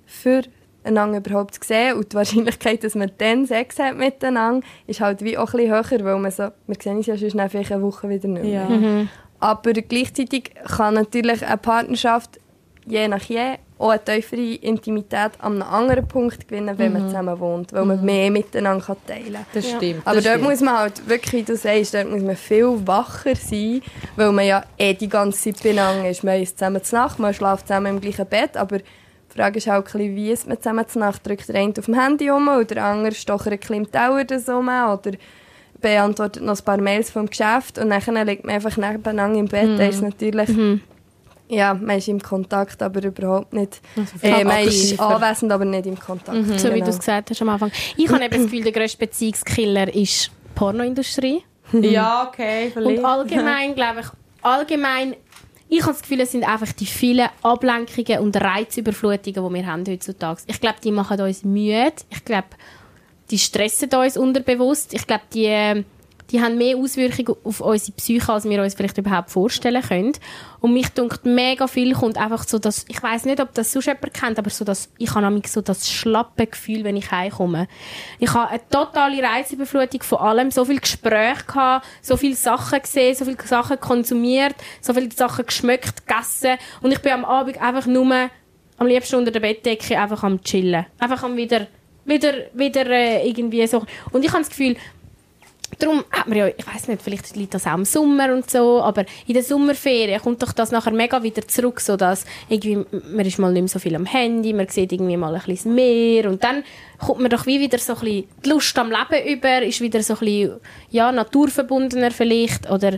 Speaker 8: für einander überhaupt zu sehen. Und die Wahrscheinlichkeit, dass man dann Sex hat miteinander, ist halt wie auch ein bisschen höher, weil man so, wir sehen uns ja schon vielleicht eine Woche wieder nicht mehr. Ja. Mhm. aber gleichzeitig kann natürlich eine Partnerschaft je nach je auch eine tiefere Intimität an einem anderen Punkt gewinnen, wenn man zusammen wohnt, weil man mehr miteinander teilen kann.
Speaker 5: Das stimmt.
Speaker 8: Aber
Speaker 5: das
Speaker 8: dort
Speaker 5: stimmt.
Speaker 8: muss man halt wirklich, wie du sagst, dort muss man viel wacher sein, weil man ja eh die ganze Zeit beieinander ist. Man ist zusammen zur Nacht, man schläft zusammen im gleichen Bett, aber die Frage ist auch ein bisschen, wie ist man zusammen zur Nacht? Drückt der eine auf dem Handy um oder der andere stochert ein bisschen im Tower das um oder beantwortet noch ein paar Mails vom Geschäft und dann liegt man einfach nebeneinander im Bett. Da ist natürlich... Ja, man ist im Kontakt, aber überhaupt nicht. Äh, man ist anwesend, aber nicht im Kontakt.
Speaker 4: So wie
Speaker 8: Genau.
Speaker 4: du es gesagt hast am Anfang. Ich habe eben das Gefühl, der grösste Beziehungskiller ist die Pornoindustrie.
Speaker 5: Ja, okay, vielleicht.
Speaker 4: Und allgemein, glaube ich, allgemein, ich habe das Gefühl, es sind einfach die vielen Ablenkungen und Reizüberflutungen, die wir haben heutzutage. Ich glaube, die machen uns müde. Ich glaube, die stressen uns unterbewusst. Ich glaube, die, äh, die haben mehr Auswirkungen auf unsere Psyche, als wir uns vielleicht überhaupt vorstellen können. Und mich dunkt mega viel kommt einfach so, dass, ich weiß nicht, ob das sonst jemand kennt, aber so das, ich habe nämlich so das schlappe Gefühl, wenn ich heimkomme. Ich habe eine totale Reizüberflutung von allem, so viel Gespräche gehabt, so viele Sachen gesehen, so viele Sachen konsumiert, so viele Sachen geschmeckt, gegessen und ich bin am Abend einfach nur am liebsten unter der Bettdecke einfach am chillen. Einfach am wieder, wieder, wieder äh, irgendwie so. Und ich habe das Gefühl, Darum hat man ja, ich weiß nicht, vielleicht liegt das auch im Sommer und so, aber in der Sommerferien kommt doch das nachher mega wieder zurück, so dass irgendwie, man ist mal nicht mehr so viel am Handy, man sieht irgendwie mal ein bisschen Meer und dann kommt man doch wie wieder so ein bisschen die Lust am Leben über, ist wieder so ein bisschen, ja, naturverbundener vielleicht oder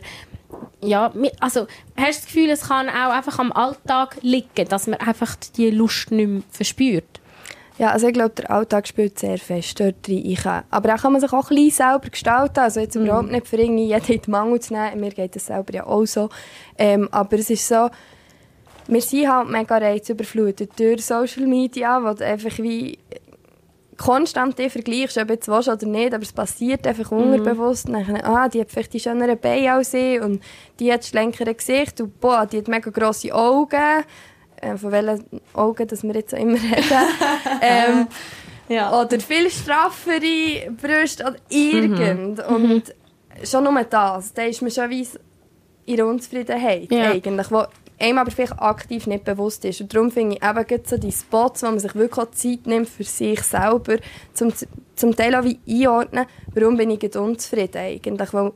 Speaker 4: ja, also hast du das Gefühl, es kann auch einfach am Alltag liegen, dass man einfach die Lust nicht mehr verspürt?
Speaker 8: Ja, also ich glaube, der Alltag spielt sehr fest dort rein. Aber auch kann man sich auch ein bisschen selber gestalten. Also jetzt überhaupt nicht für irgendwie jeden in den Mangel zu nehmen. Mir geht das selber ja auch so. Ähm, aber es ist so, wir sind halt mega reizüberflutet durch Social Media, wo du einfach wie konstant die vergleichst, ob jetzt willst oder nicht, aber es passiert einfach. Und Dann, ah, die hat vielleicht die schöneren Beine als ich und die hat das schlänkere Gesicht und boah, die hat mega grosse Augen. Äh, von welchen Augen, dass wir jetzt auch immer reden. ähm,
Speaker 5: Ja.
Speaker 8: oder viel straffere Brüste oder irgend. Und schon nur das, da ist man schon wie in der Unzufriedenheit
Speaker 4: Ja.
Speaker 8: eigentlich, wo einem aber vielleicht aktiv nicht bewusst ist. Und darum finde ich eben so die Spots, wo man sich wirklich Zeit nimmt für sich selber, zum, zum Teil auch wie einordnen, warum bin ich unzufrieden eigentlich, weil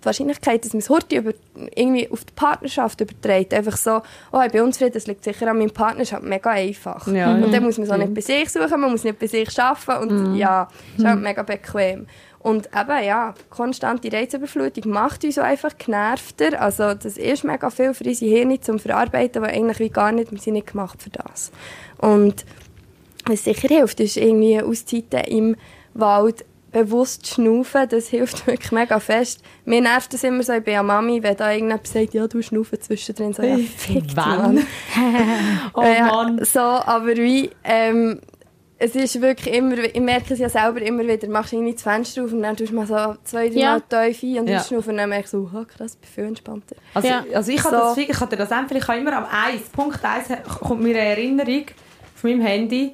Speaker 8: die Wahrscheinlichkeit, dass man es heute über, irgendwie auf die Partnerschaft überträgt, einfach so, oh, ich bin unzufrieden, das liegt sicher an meinem Partner, ist halt mega einfach.
Speaker 5: Ja,
Speaker 8: und dann muss man es auch nicht bei sich suchen, man muss nicht bei sich arbeiten und ja, ist halt mega bequem. Und eben, ja, konstante Reizüberflutung macht uns auch einfach genervter. Also das ist mega viel für unsere Hirne zum Verarbeiten, weil eigentlich wie gar nicht, wir sind nicht gemacht für das. Und was sicher hilft, ist irgendwie Auszeiten im Wald bewusst schnaufen, das hilft wirklich mega fest. Mir nervt das immer so, ich bin ja Mami, wenn da irgendjemand sagt, ja, du schnaufen zwischendrin, so, ja, fick? Mann.
Speaker 5: Oh
Speaker 8: Äh,
Speaker 5: Mann.
Speaker 8: So, aber wie, ähm, es ist wirklich immer, ich merke es ja selber immer wieder, machst irgendwie das Fenster auf und dann tust du mal so zwei, drei
Speaker 4: Ja.
Speaker 8: Mal tief ein und
Speaker 5: Ja.
Speaker 8: und dann merkst du so, oh, krass, ich bin viel entspannter.
Speaker 5: Also,
Speaker 4: Ja.
Speaker 5: also ich, habe
Speaker 8: So.
Speaker 5: das, ich hatte das einfach, ich habe immer am 1, Punkt 1 kommt mir eine Erinnerung von meinem Handy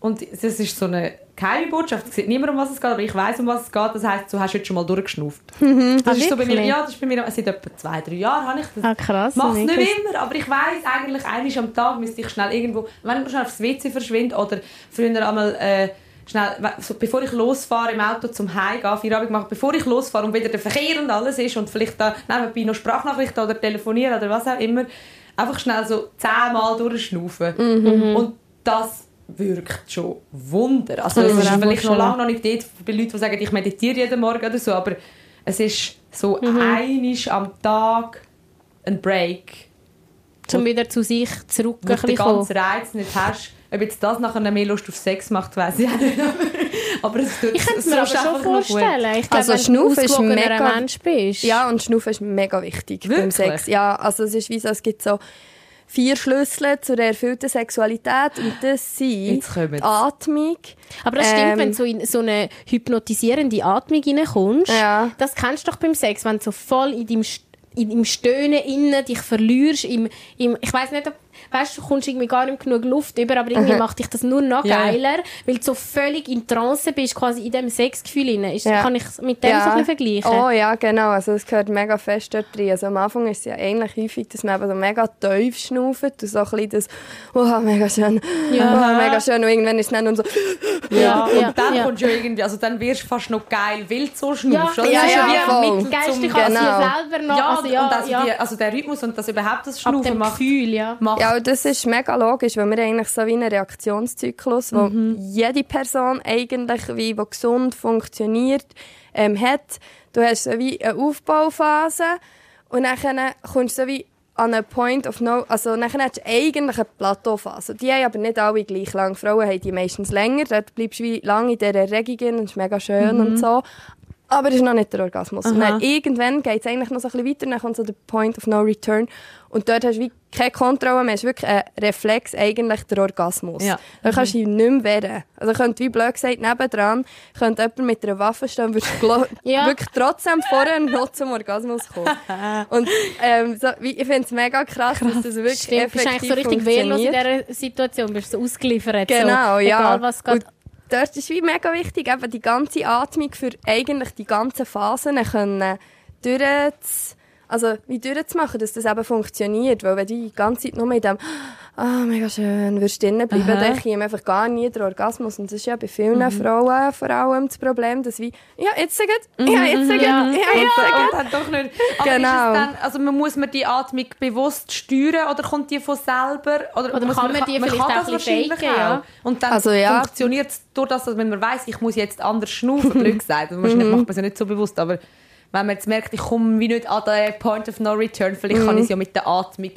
Speaker 5: und das ist so eine geheime Botschaft, es sieht niemand, um was es geht, aber ich weiß, um was es geht, das heisst, du hast heute schon mal durchgeschnauft. Das ist so bei mir, ja, das ist bei mir, seit etwa zwei, drei Jahren habe ich das.
Speaker 4: Ah, krass.
Speaker 5: Mach's
Speaker 4: nicht
Speaker 5: immer, aber ich weiß eigentlich, einmal am Tag müsste ich schnell irgendwo, wenn ich schnell aufs WC verschwinde oder früher einmal äh, schnell, so, bevor ich losfahre im Auto zum Heimgehen, Feierabend machen, bevor ich losfahre und wieder der Verkehr und alles ist und vielleicht da nebenbei noch Sprachnachrichten oder telefonieren oder was auch immer, einfach schnell so zehnmal durchschnaufen. Und das wirkt schon Wunder. Also es
Speaker 4: Mhm.
Speaker 5: ist vielleicht noch
Speaker 4: schon.
Speaker 5: lange noch nicht dort bei Leuten, die sagen, ich meditiere jeden Morgen oder so, aber es ist so
Speaker 4: Mhm.
Speaker 5: einisch am Tag ein Break
Speaker 4: Um wieder zu sich zurück
Speaker 5: wo du den ganzen Reiz nicht hast. Ob jetzt das nachher mehr Lust auf Sex macht, weiß ich nicht. aber es tut
Speaker 4: Ich könnte es mir aber
Speaker 5: ist einfach
Speaker 4: schon vorstellen. Ich glaube,
Speaker 8: Also
Speaker 4: wenn du ein
Speaker 8: Schnaufen ist mega-
Speaker 4: Mensch bist.
Speaker 8: Ja, und Schnaufen ist mega wichtig beim
Speaker 5: Wirklich?
Speaker 8: Sex. Ja, also es ist wie so, es gibt so vier Schlüssel zur erfüllten Sexualität und das sind die Atmung.
Speaker 4: Aber das stimmt,
Speaker 8: Ähm,
Speaker 4: wenn du so in so eine hypnotisierende Atmung reinkommst.
Speaker 8: Ja.
Speaker 4: Das kennst du doch beim Sex, wenn du so voll in deinem, in deinem Stöhnen innen dich verlierst. Im, im, ich weiß nicht, ob, weißt du, kommst irgendwie gar nicht genug Luft über, aber irgendwie macht dich das nur noch
Speaker 5: Ja.
Speaker 4: geiler, weil du so völlig in Trance bist, quasi in diesem Sexgefühl rein. Ist,
Speaker 8: Ja.
Speaker 4: Kann ich es mit dem so ein bisschen vergleichen?
Speaker 8: Oh ja, genau. Also es gehört mega fest dort drin. Also am Anfang ist es ja eigentlich häufig, dass man eben so mega tief schnauft und so ein bisschen das «Oh, mega schön,
Speaker 4: Ja.
Speaker 8: oh, mega schön» und irgendwann ist es dann und so
Speaker 5: Ja, und
Speaker 4: ja,
Speaker 5: dann
Speaker 4: ja.
Speaker 5: kommst du ja irgendwie, also dann wirst du fast noch geil, weil du so schnaufst.
Speaker 4: Ja,
Speaker 5: oder?
Speaker 8: ja,
Speaker 5: Das
Speaker 8: ja,
Speaker 5: ein
Speaker 8: voll.
Speaker 4: Kann
Speaker 8: Genau.
Speaker 4: selber noch.
Speaker 5: Ja,
Speaker 4: also, ja,
Speaker 5: und also,
Speaker 4: ja.
Speaker 5: Die, also der Rhythmus und dass überhaupt das
Speaker 4: Ab
Speaker 5: Schnaufen
Speaker 4: dem
Speaker 5: macht,
Speaker 4: Gefühl, ja.
Speaker 5: macht
Speaker 8: Und das ist mega logisch, weil wir eigentlich so wie einen Reaktionszyklus, wo jede Person eigentlich, wie, wo gesund funktioniert, ähm, hat. Du hast so wie eine Aufbauphase und dann kommst du so wie an einen Point of no, also nachher hast du eigentlich eine Plateauphase. Die haben aber nicht alle gleich lang. Frauen haben die meistens länger, dort bleibst du wie lange in dieser Erregung und ist mega schön und so. Aber das ist noch nicht der Orgasmus. Und dann irgendwann geht es eigentlich noch so ein bisschen weiter, dann kommt so der Point of no return. Und dort hast du wie keine Kontrolle mehr, es ist wirklich ein Reflex, eigentlich der Orgasmus.
Speaker 5: Ja.
Speaker 8: Da kannst du dich nicht mehr wehren. Also könnte, wie blöd gesagt, nebendran, könnte jemand mit einer Waffe stehen und würde
Speaker 4: Ja.
Speaker 8: wirklich trotzdem vorher noch zum Orgasmus kommen. und ähm, so, ich finde es mega krass, dass das wirklich
Speaker 4: Stimmt, bist
Speaker 8: effektiv
Speaker 4: eigentlich so richtig wehrlos in dieser Situation, bist so ausgeliefert.
Speaker 8: Genau,
Speaker 4: so,
Speaker 8: ja.
Speaker 4: Egal, was geht.
Speaker 8: Und dort ist wie mega wichtig, eben die ganze Atmung für eigentlich die ganzen Phasen können durchzu, also wie durchzumachen, dass das eben funktioniert. Weil wenn du die ganze Zeit nur mit dem «Ah, mega schön», würdest drinnen bleiben, dann käme einfach gar nie der Orgasmus. Und das ist ja bei vielen Frauen vor allem das Problem, dass wie «Ja, jetzt sagen, ja, jetzt sagen, ja,
Speaker 4: Ja.
Speaker 8: jetzt sagen».
Speaker 5: Und dann doch nicht. Aber
Speaker 8: Genau.
Speaker 5: ist es dann, also man muss man die Atmung bewusst steuern oder kommt die von selber? Oder,
Speaker 4: Oder kann man die vielleicht
Speaker 5: kann
Speaker 4: auch
Speaker 5: das
Speaker 4: ein bisschen
Speaker 5: wahrscheinlich
Speaker 4: faken, ja.
Speaker 5: auch. Und dann
Speaker 8: Also ja.
Speaker 5: funktioniert es durch das, dass wenn man weiss, ich muss jetzt anders schnaufen, blöd gesagt. Also wahrscheinlich
Speaker 8: Mhm.
Speaker 5: macht man es ja nicht so bewusst, aber wenn man jetzt merkt, ich komme wie nicht an den Point of No Return, vielleicht
Speaker 8: Mhm.
Speaker 5: kann ich es ja mit der Atmung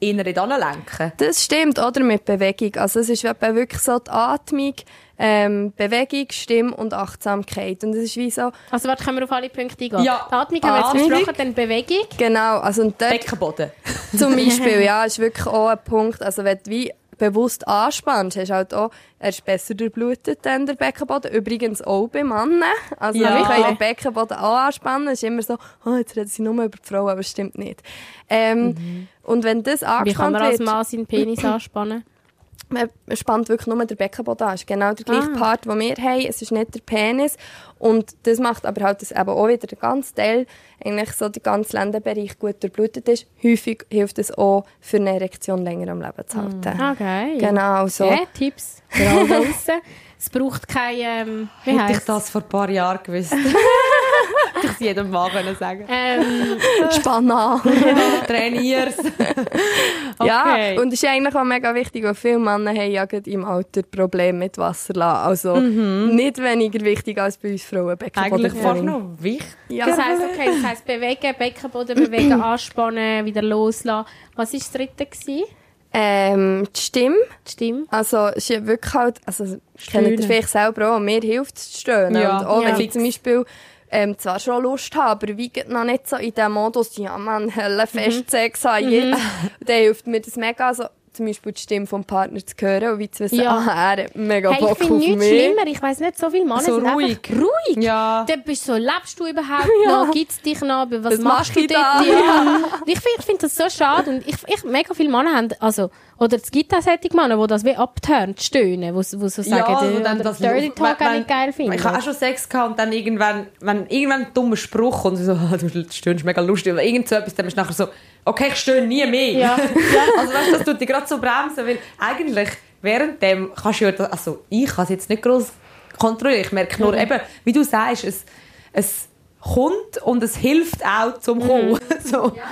Speaker 5: eher nicht lenken.
Speaker 8: Das stimmt, oder mit Bewegung. Also es ist wirklich so die Atmung, ähm, Bewegung, Stimme und Achtsamkeit. Und es ist wie so,
Speaker 4: Also warte, können wir auf alle Punkte eingehen?
Speaker 5: Ja.
Speaker 4: Die Atmung haben wir
Speaker 5: Atmung.
Speaker 4: jetzt besprochen, dann Bewegung.
Speaker 8: genau, also und dort
Speaker 5: Beckenboden.
Speaker 8: zum Beispiel, ja, ist wirklich auch ein Punkt, also wenn du wie bewusst anspannst, hast halt auch, er ist besser durchblutet dann der Beckenboden. Übrigens auch bei Männern. Also
Speaker 5: Ja.
Speaker 8: wir können den Beckenboden auch anspannen. Es ist immer so, oh, jetzt reden sie nur über die Frau, aber es stimmt nicht. Ähm, Und wenn das
Speaker 4: Wie kann
Speaker 8: angespannt
Speaker 4: man als
Speaker 8: wird,
Speaker 4: Mann seinen Penis anspannen?
Speaker 8: man spannt wirklich nur den Beckenboden an. Es ist genau der gleiche
Speaker 4: Ah.
Speaker 8: Part, den wir haben. Es ist nicht der Penis. Und das macht aber halt, dass eben auch wieder der ganze Teil, eigentlich so der ganze Lendenbereich gut durchblutet ist. Häufig hilft es auch, für eine Erektion länger am Leben zu halten.
Speaker 4: Okay.
Speaker 8: Genau so.
Speaker 4: Okay, Tipps für alle draussen. Es braucht kein, ähm, wie
Speaker 5: Hätte ich das vor ein paar Jahren gewusst. Hätte ich es jedem Mann können sagen
Speaker 4: ähm,
Speaker 8: Spann an.
Speaker 5: Trainier's.
Speaker 8: Ja,
Speaker 4: Okay.
Speaker 8: und es ist eigentlich auch mega wichtig, weil viele Männer haben ja gerade im Alter Probleme mit Wasserlassen. Also
Speaker 4: Mhm.
Speaker 8: nicht weniger wichtig als bei uns Frauen. Beckenboden
Speaker 5: Eigentlich fast noch wichtig.
Speaker 8: Ja.
Speaker 4: das heisst, okay, das heisst bewegen, Beckenboden bewegen, anspannen, wieder loslassen. Was war das dritte? Gewesen?
Speaker 8: Ähm, die Stimme.
Speaker 4: Die Stimme?
Speaker 8: Also, es ist ja wirklich halt, also, kennt ihr vielleicht selber auch, mir hilft es zu stöhnen.
Speaker 5: Ja.
Speaker 8: Und auch
Speaker 4: Ja.
Speaker 8: wenn ich zum Beispiel ähm, zwar schon Lust habe, aber wie noch nicht so in dem Modus, ja man, helle fest Sex haben, mhm. dann hilft mir das mega, also zum Beispiel die Stimme vom Partner zu hören und wie zu wissen,
Speaker 4: Ja.
Speaker 8: ah, er hat mega
Speaker 4: Hey, ich
Speaker 8: Bock
Speaker 4: finde
Speaker 8: auf
Speaker 4: nichts
Speaker 8: mich.
Speaker 4: schlimmer. Ich weiss nicht, so viele Männer
Speaker 5: So
Speaker 4: sind
Speaker 5: ruhig.
Speaker 4: einfach ruhig.
Speaker 5: Ja.
Speaker 4: Dann bist du so, lebst du überhaupt
Speaker 8: Ja.
Speaker 4: noch? Gibt es dich noch? Was
Speaker 8: Was
Speaker 4: machst du
Speaker 8: da?
Speaker 4: Ja. Ich finde ich find das so schade. Und ich, ich, mega viele Männer haben, also, oder es gibt auch solche Männer, die das wie abtören, die stöhnen, wo, wo so sagen,
Speaker 5: also
Speaker 4: äh,
Speaker 5: dann
Speaker 4: oder
Speaker 5: das
Speaker 4: Dirty Talk
Speaker 5: wenn-
Speaker 4: auch nicht geil finden.
Speaker 5: Ich habe auch schon Sex gehabt und dann irgendwann, wenn irgendwann ein dummer Spruch und so, «Ah, du stöhnst mega lustig oder irgend so etwas, dann bist du nachher so, okay, ich stöhne nie mehr.
Speaker 4: Ja.
Speaker 5: also weißt, du, das tut dich gerade so bremsen, weil eigentlich währenddem kannst du ja, das- also ich kann es jetzt nicht groß kontrollieren, ich merke nur eben, wie du sagst, es, es kommt und es hilft auch zum Kommen. so.
Speaker 8: Ja.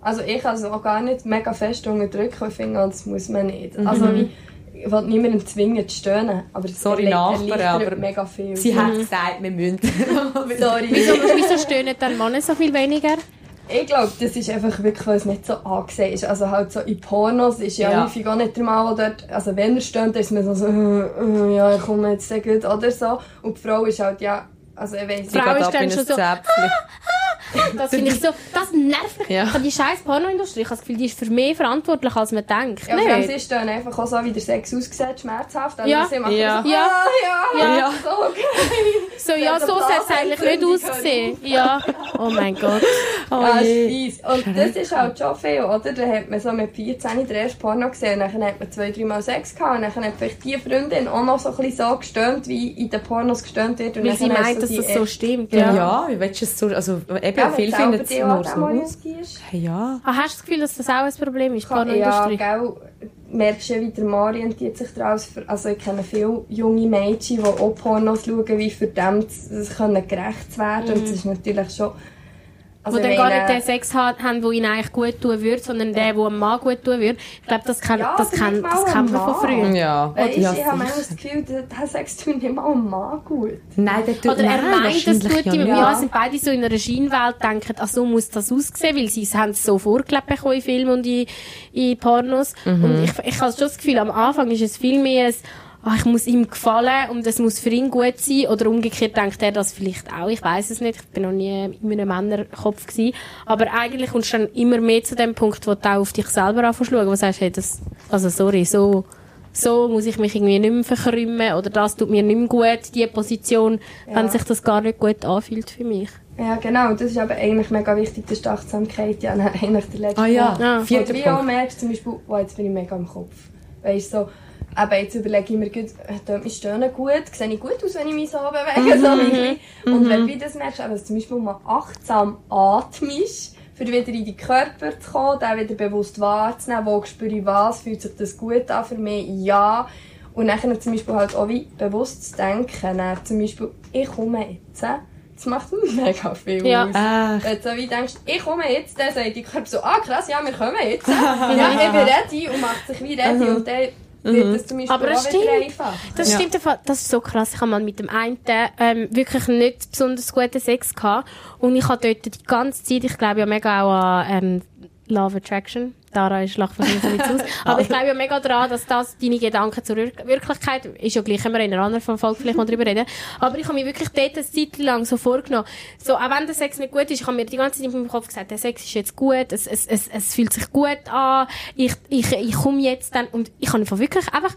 Speaker 8: Also ich kann es auch gar nicht mega fest unterdrücken, ich finde, das muss man nicht. Also wie, ich will niemandem zwingen zu stöhnen, aber es
Speaker 5: Sorry, Nachbarn,
Speaker 8: erleichtert
Speaker 5: aber
Speaker 8: mega viel.
Speaker 5: Sie hat gesagt, wir müssen.
Speaker 8: Sorry.
Speaker 4: Wieso, wieso stöhnen dann Männer so viel weniger?
Speaker 8: Ich glaube, das ist einfach wirklich, weil es nicht so angesehen ist. Also halt so in Pornos ist ja,
Speaker 5: Ja.
Speaker 8: häufig auch nicht der Mann, der dort, also wenn er stöhnt, ist man so, so äh, äh, ja, ich komme jetzt sehr gut oder so. Und die Frau ist halt, ja, also ich weiss
Speaker 4: Die Frau
Speaker 8: nicht.
Speaker 4: ist dann schon so. Das finde ich so, das nervt mich.
Speaker 5: Ja.
Speaker 4: Die scheiß Pornoindustrie, ich habe das Gefühl, die ist für mehr verantwortlich, als man denkt.
Speaker 8: Ja,
Speaker 4: Nicht?
Speaker 8: sie stöhnen einfach auch so, wie der Sex aussieht, schmerzhaft. Also
Speaker 4: Ja.
Speaker 8: sie machen
Speaker 5: Ja.
Speaker 8: so,
Speaker 4: Ja.
Speaker 8: ah, ja,
Speaker 4: Ja.
Speaker 8: ja, so okay.
Speaker 4: So, ja, so soll es eigentlich nicht aussehen. Ja. Oh mein Gott.
Speaker 8: Ja,
Speaker 5: je.
Speaker 8: ist. Und das ist halt schon viel, oder? Da hat man so mit 14 den ersten Porno gesehen, und dann hat man zwei, dreimal Sex gehabt, und dann hat vielleicht die Freundin auch noch so ein bisschen so gestöhnt, wie in den Pornos gestönt wird. Und
Speaker 4: Weil sie
Speaker 8: dann
Speaker 4: meint,
Speaker 8: du
Speaker 4: dass das so stimmt.
Speaker 5: Ja,
Speaker 4: Ja.
Speaker 5: wie willst du es so... Also eben,
Speaker 8: Ja,
Speaker 5: viele finden
Speaker 8: selber
Speaker 5: es nur
Speaker 8: auch
Speaker 5: so. ja.
Speaker 4: Ah, hast du das Gefühl, dass das auch ein Problem ist,
Speaker 8: Ja,
Speaker 4: Pornoindustrie?
Speaker 8: gell, merkst du ja, wie der Mann orientiert sich daraus. Also ich kenne viele junge Mädchen, die auch Pornos schauen, wie für dem das können gerecht zu werden. Und das ist natürlich schon... Also
Speaker 4: wo dann
Speaker 8: ich
Speaker 4: gar nicht den Sex hat, haben, der ihnen eigentlich gut tun würde, sondern der, der einem Mann gut tun würde. Ich glaube, das, kennt
Speaker 8: Ja,
Speaker 4: das, kennt das kennt man von früher.
Speaker 5: Ja.
Speaker 8: Weißt,
Speaker 5: ja,
Speaker 8: ich habe manchmal das Gefühl, der, der Sex tut nicht mal einem Mann gut.
Speaker 5: Nein, der tut
Speaker 4: Oder er
Speaker 5: nein,
Speaker 4: meint, das tut ihm.
Speaker 5: ja
Speaker 4: Ja, sind beide so in einer Schienenwelt, denken, ach, so muss das aussehen, weil sie es haben es so vorgelebt bekommen in Filmen und in, in Pornos.
Speaker 5: Mhm.
Speaker 4: Und ich, ich habe schon das Gefühl, am Anfang ist es viel mehr ein, ah, ich muss ihm gefallen und es muss für ihn gut sein. Oder umgekehrt denkt er das vielleicht auch. Ich weiß es nicht. Ich bin noch nie in einem Männerkopf gewesen. Aber eigentlich kommst du dann immer mehr zu dem Punkt, wo du auch auf dich selber anfängst wo du sagst, hey, das, also sorry, so, so muss ich mich irgendwie nicht mehr verkrümmen oder das tut mir nicht mehr gut, die Position, wenn sich das gar nicht gut anfühlt für mich.
Speaker 8: Ja, genau. Das ist aber eigentlich mega wichtig, das ist die Achtsamkeit. Ja, dann eigentlich der letzte
Speaker 5: Ah ja,
Speaker 8: Punkt.
Speaker 4: Ja.
Speaker 8: Wo
Speaker 5: vierter
Speaker 8: du wie auch
Speaker 5: Punkt.
Speaker 8: merkst, zum Beispiel, wow, jetzt bin ich mega im Kopf. Weißt du, so, eben jetzt überlege ich mir, gut, äh, tut mein Stöhnen gut, sehe ich gut aus, wenn ich mich so bewege, so ein bisschen. Und wenn du das merkst, aber zum Beispiel mal achtsam atmest, für wieder in den Körper zu kommen, den wieder bewusst wahrzunehmen, wo spüre ich was, fühlt sich das gut an für mich, ja. Und dann zum Beispiel halt auch wie bewusst zu denken, dann zum Beispiel, ich komme jetzt, das macht mega viel
Speaker 4: Ja.
Speaker 8: aus.
Speaker 5: Ach.
Speaker 8: Wenn du so wie denkst, ich komme jetzt, dann sagt die Körper so, ah krass, ja, wir kommen jetzt. ja, ich bin ready und macht sich wie ready und dann das Beispiel
Speaker 4: Aber
Speaker 8: wieder
Speaker 4: stimmt. Das
Speaker 5: Ja.
Speaker 4: stimmt, einfach. das ist so krass. Ich habe mal mit dem einen ähm, wirklich nicht besonders guten Sex gehabt. Und ich habe dort die ganze Zeit, ich glaube ja mega auch an ähm, Love Attraction. Dara ist lacht wahrscheinlich so aus. Aber ich glaube ja mega daran, dass das deine Gedanken zur Wir Wirklichkeit ist ja gleich, können wir in einer anderen Folge vielleicht mal drüber reden. Aber ich habe mir wirklich dort eine Zeit lang so vorgenommen, so, auch wenn der Sex nicht gut ist, ich habe mir die ganze Zeit in meinem Kopf gesagt, der Sex ist jetzt gut, es, es, es, es fühlt sich gut an, ich, ich, ich komme jetzt dann, und ich habe einfach wirklich einfach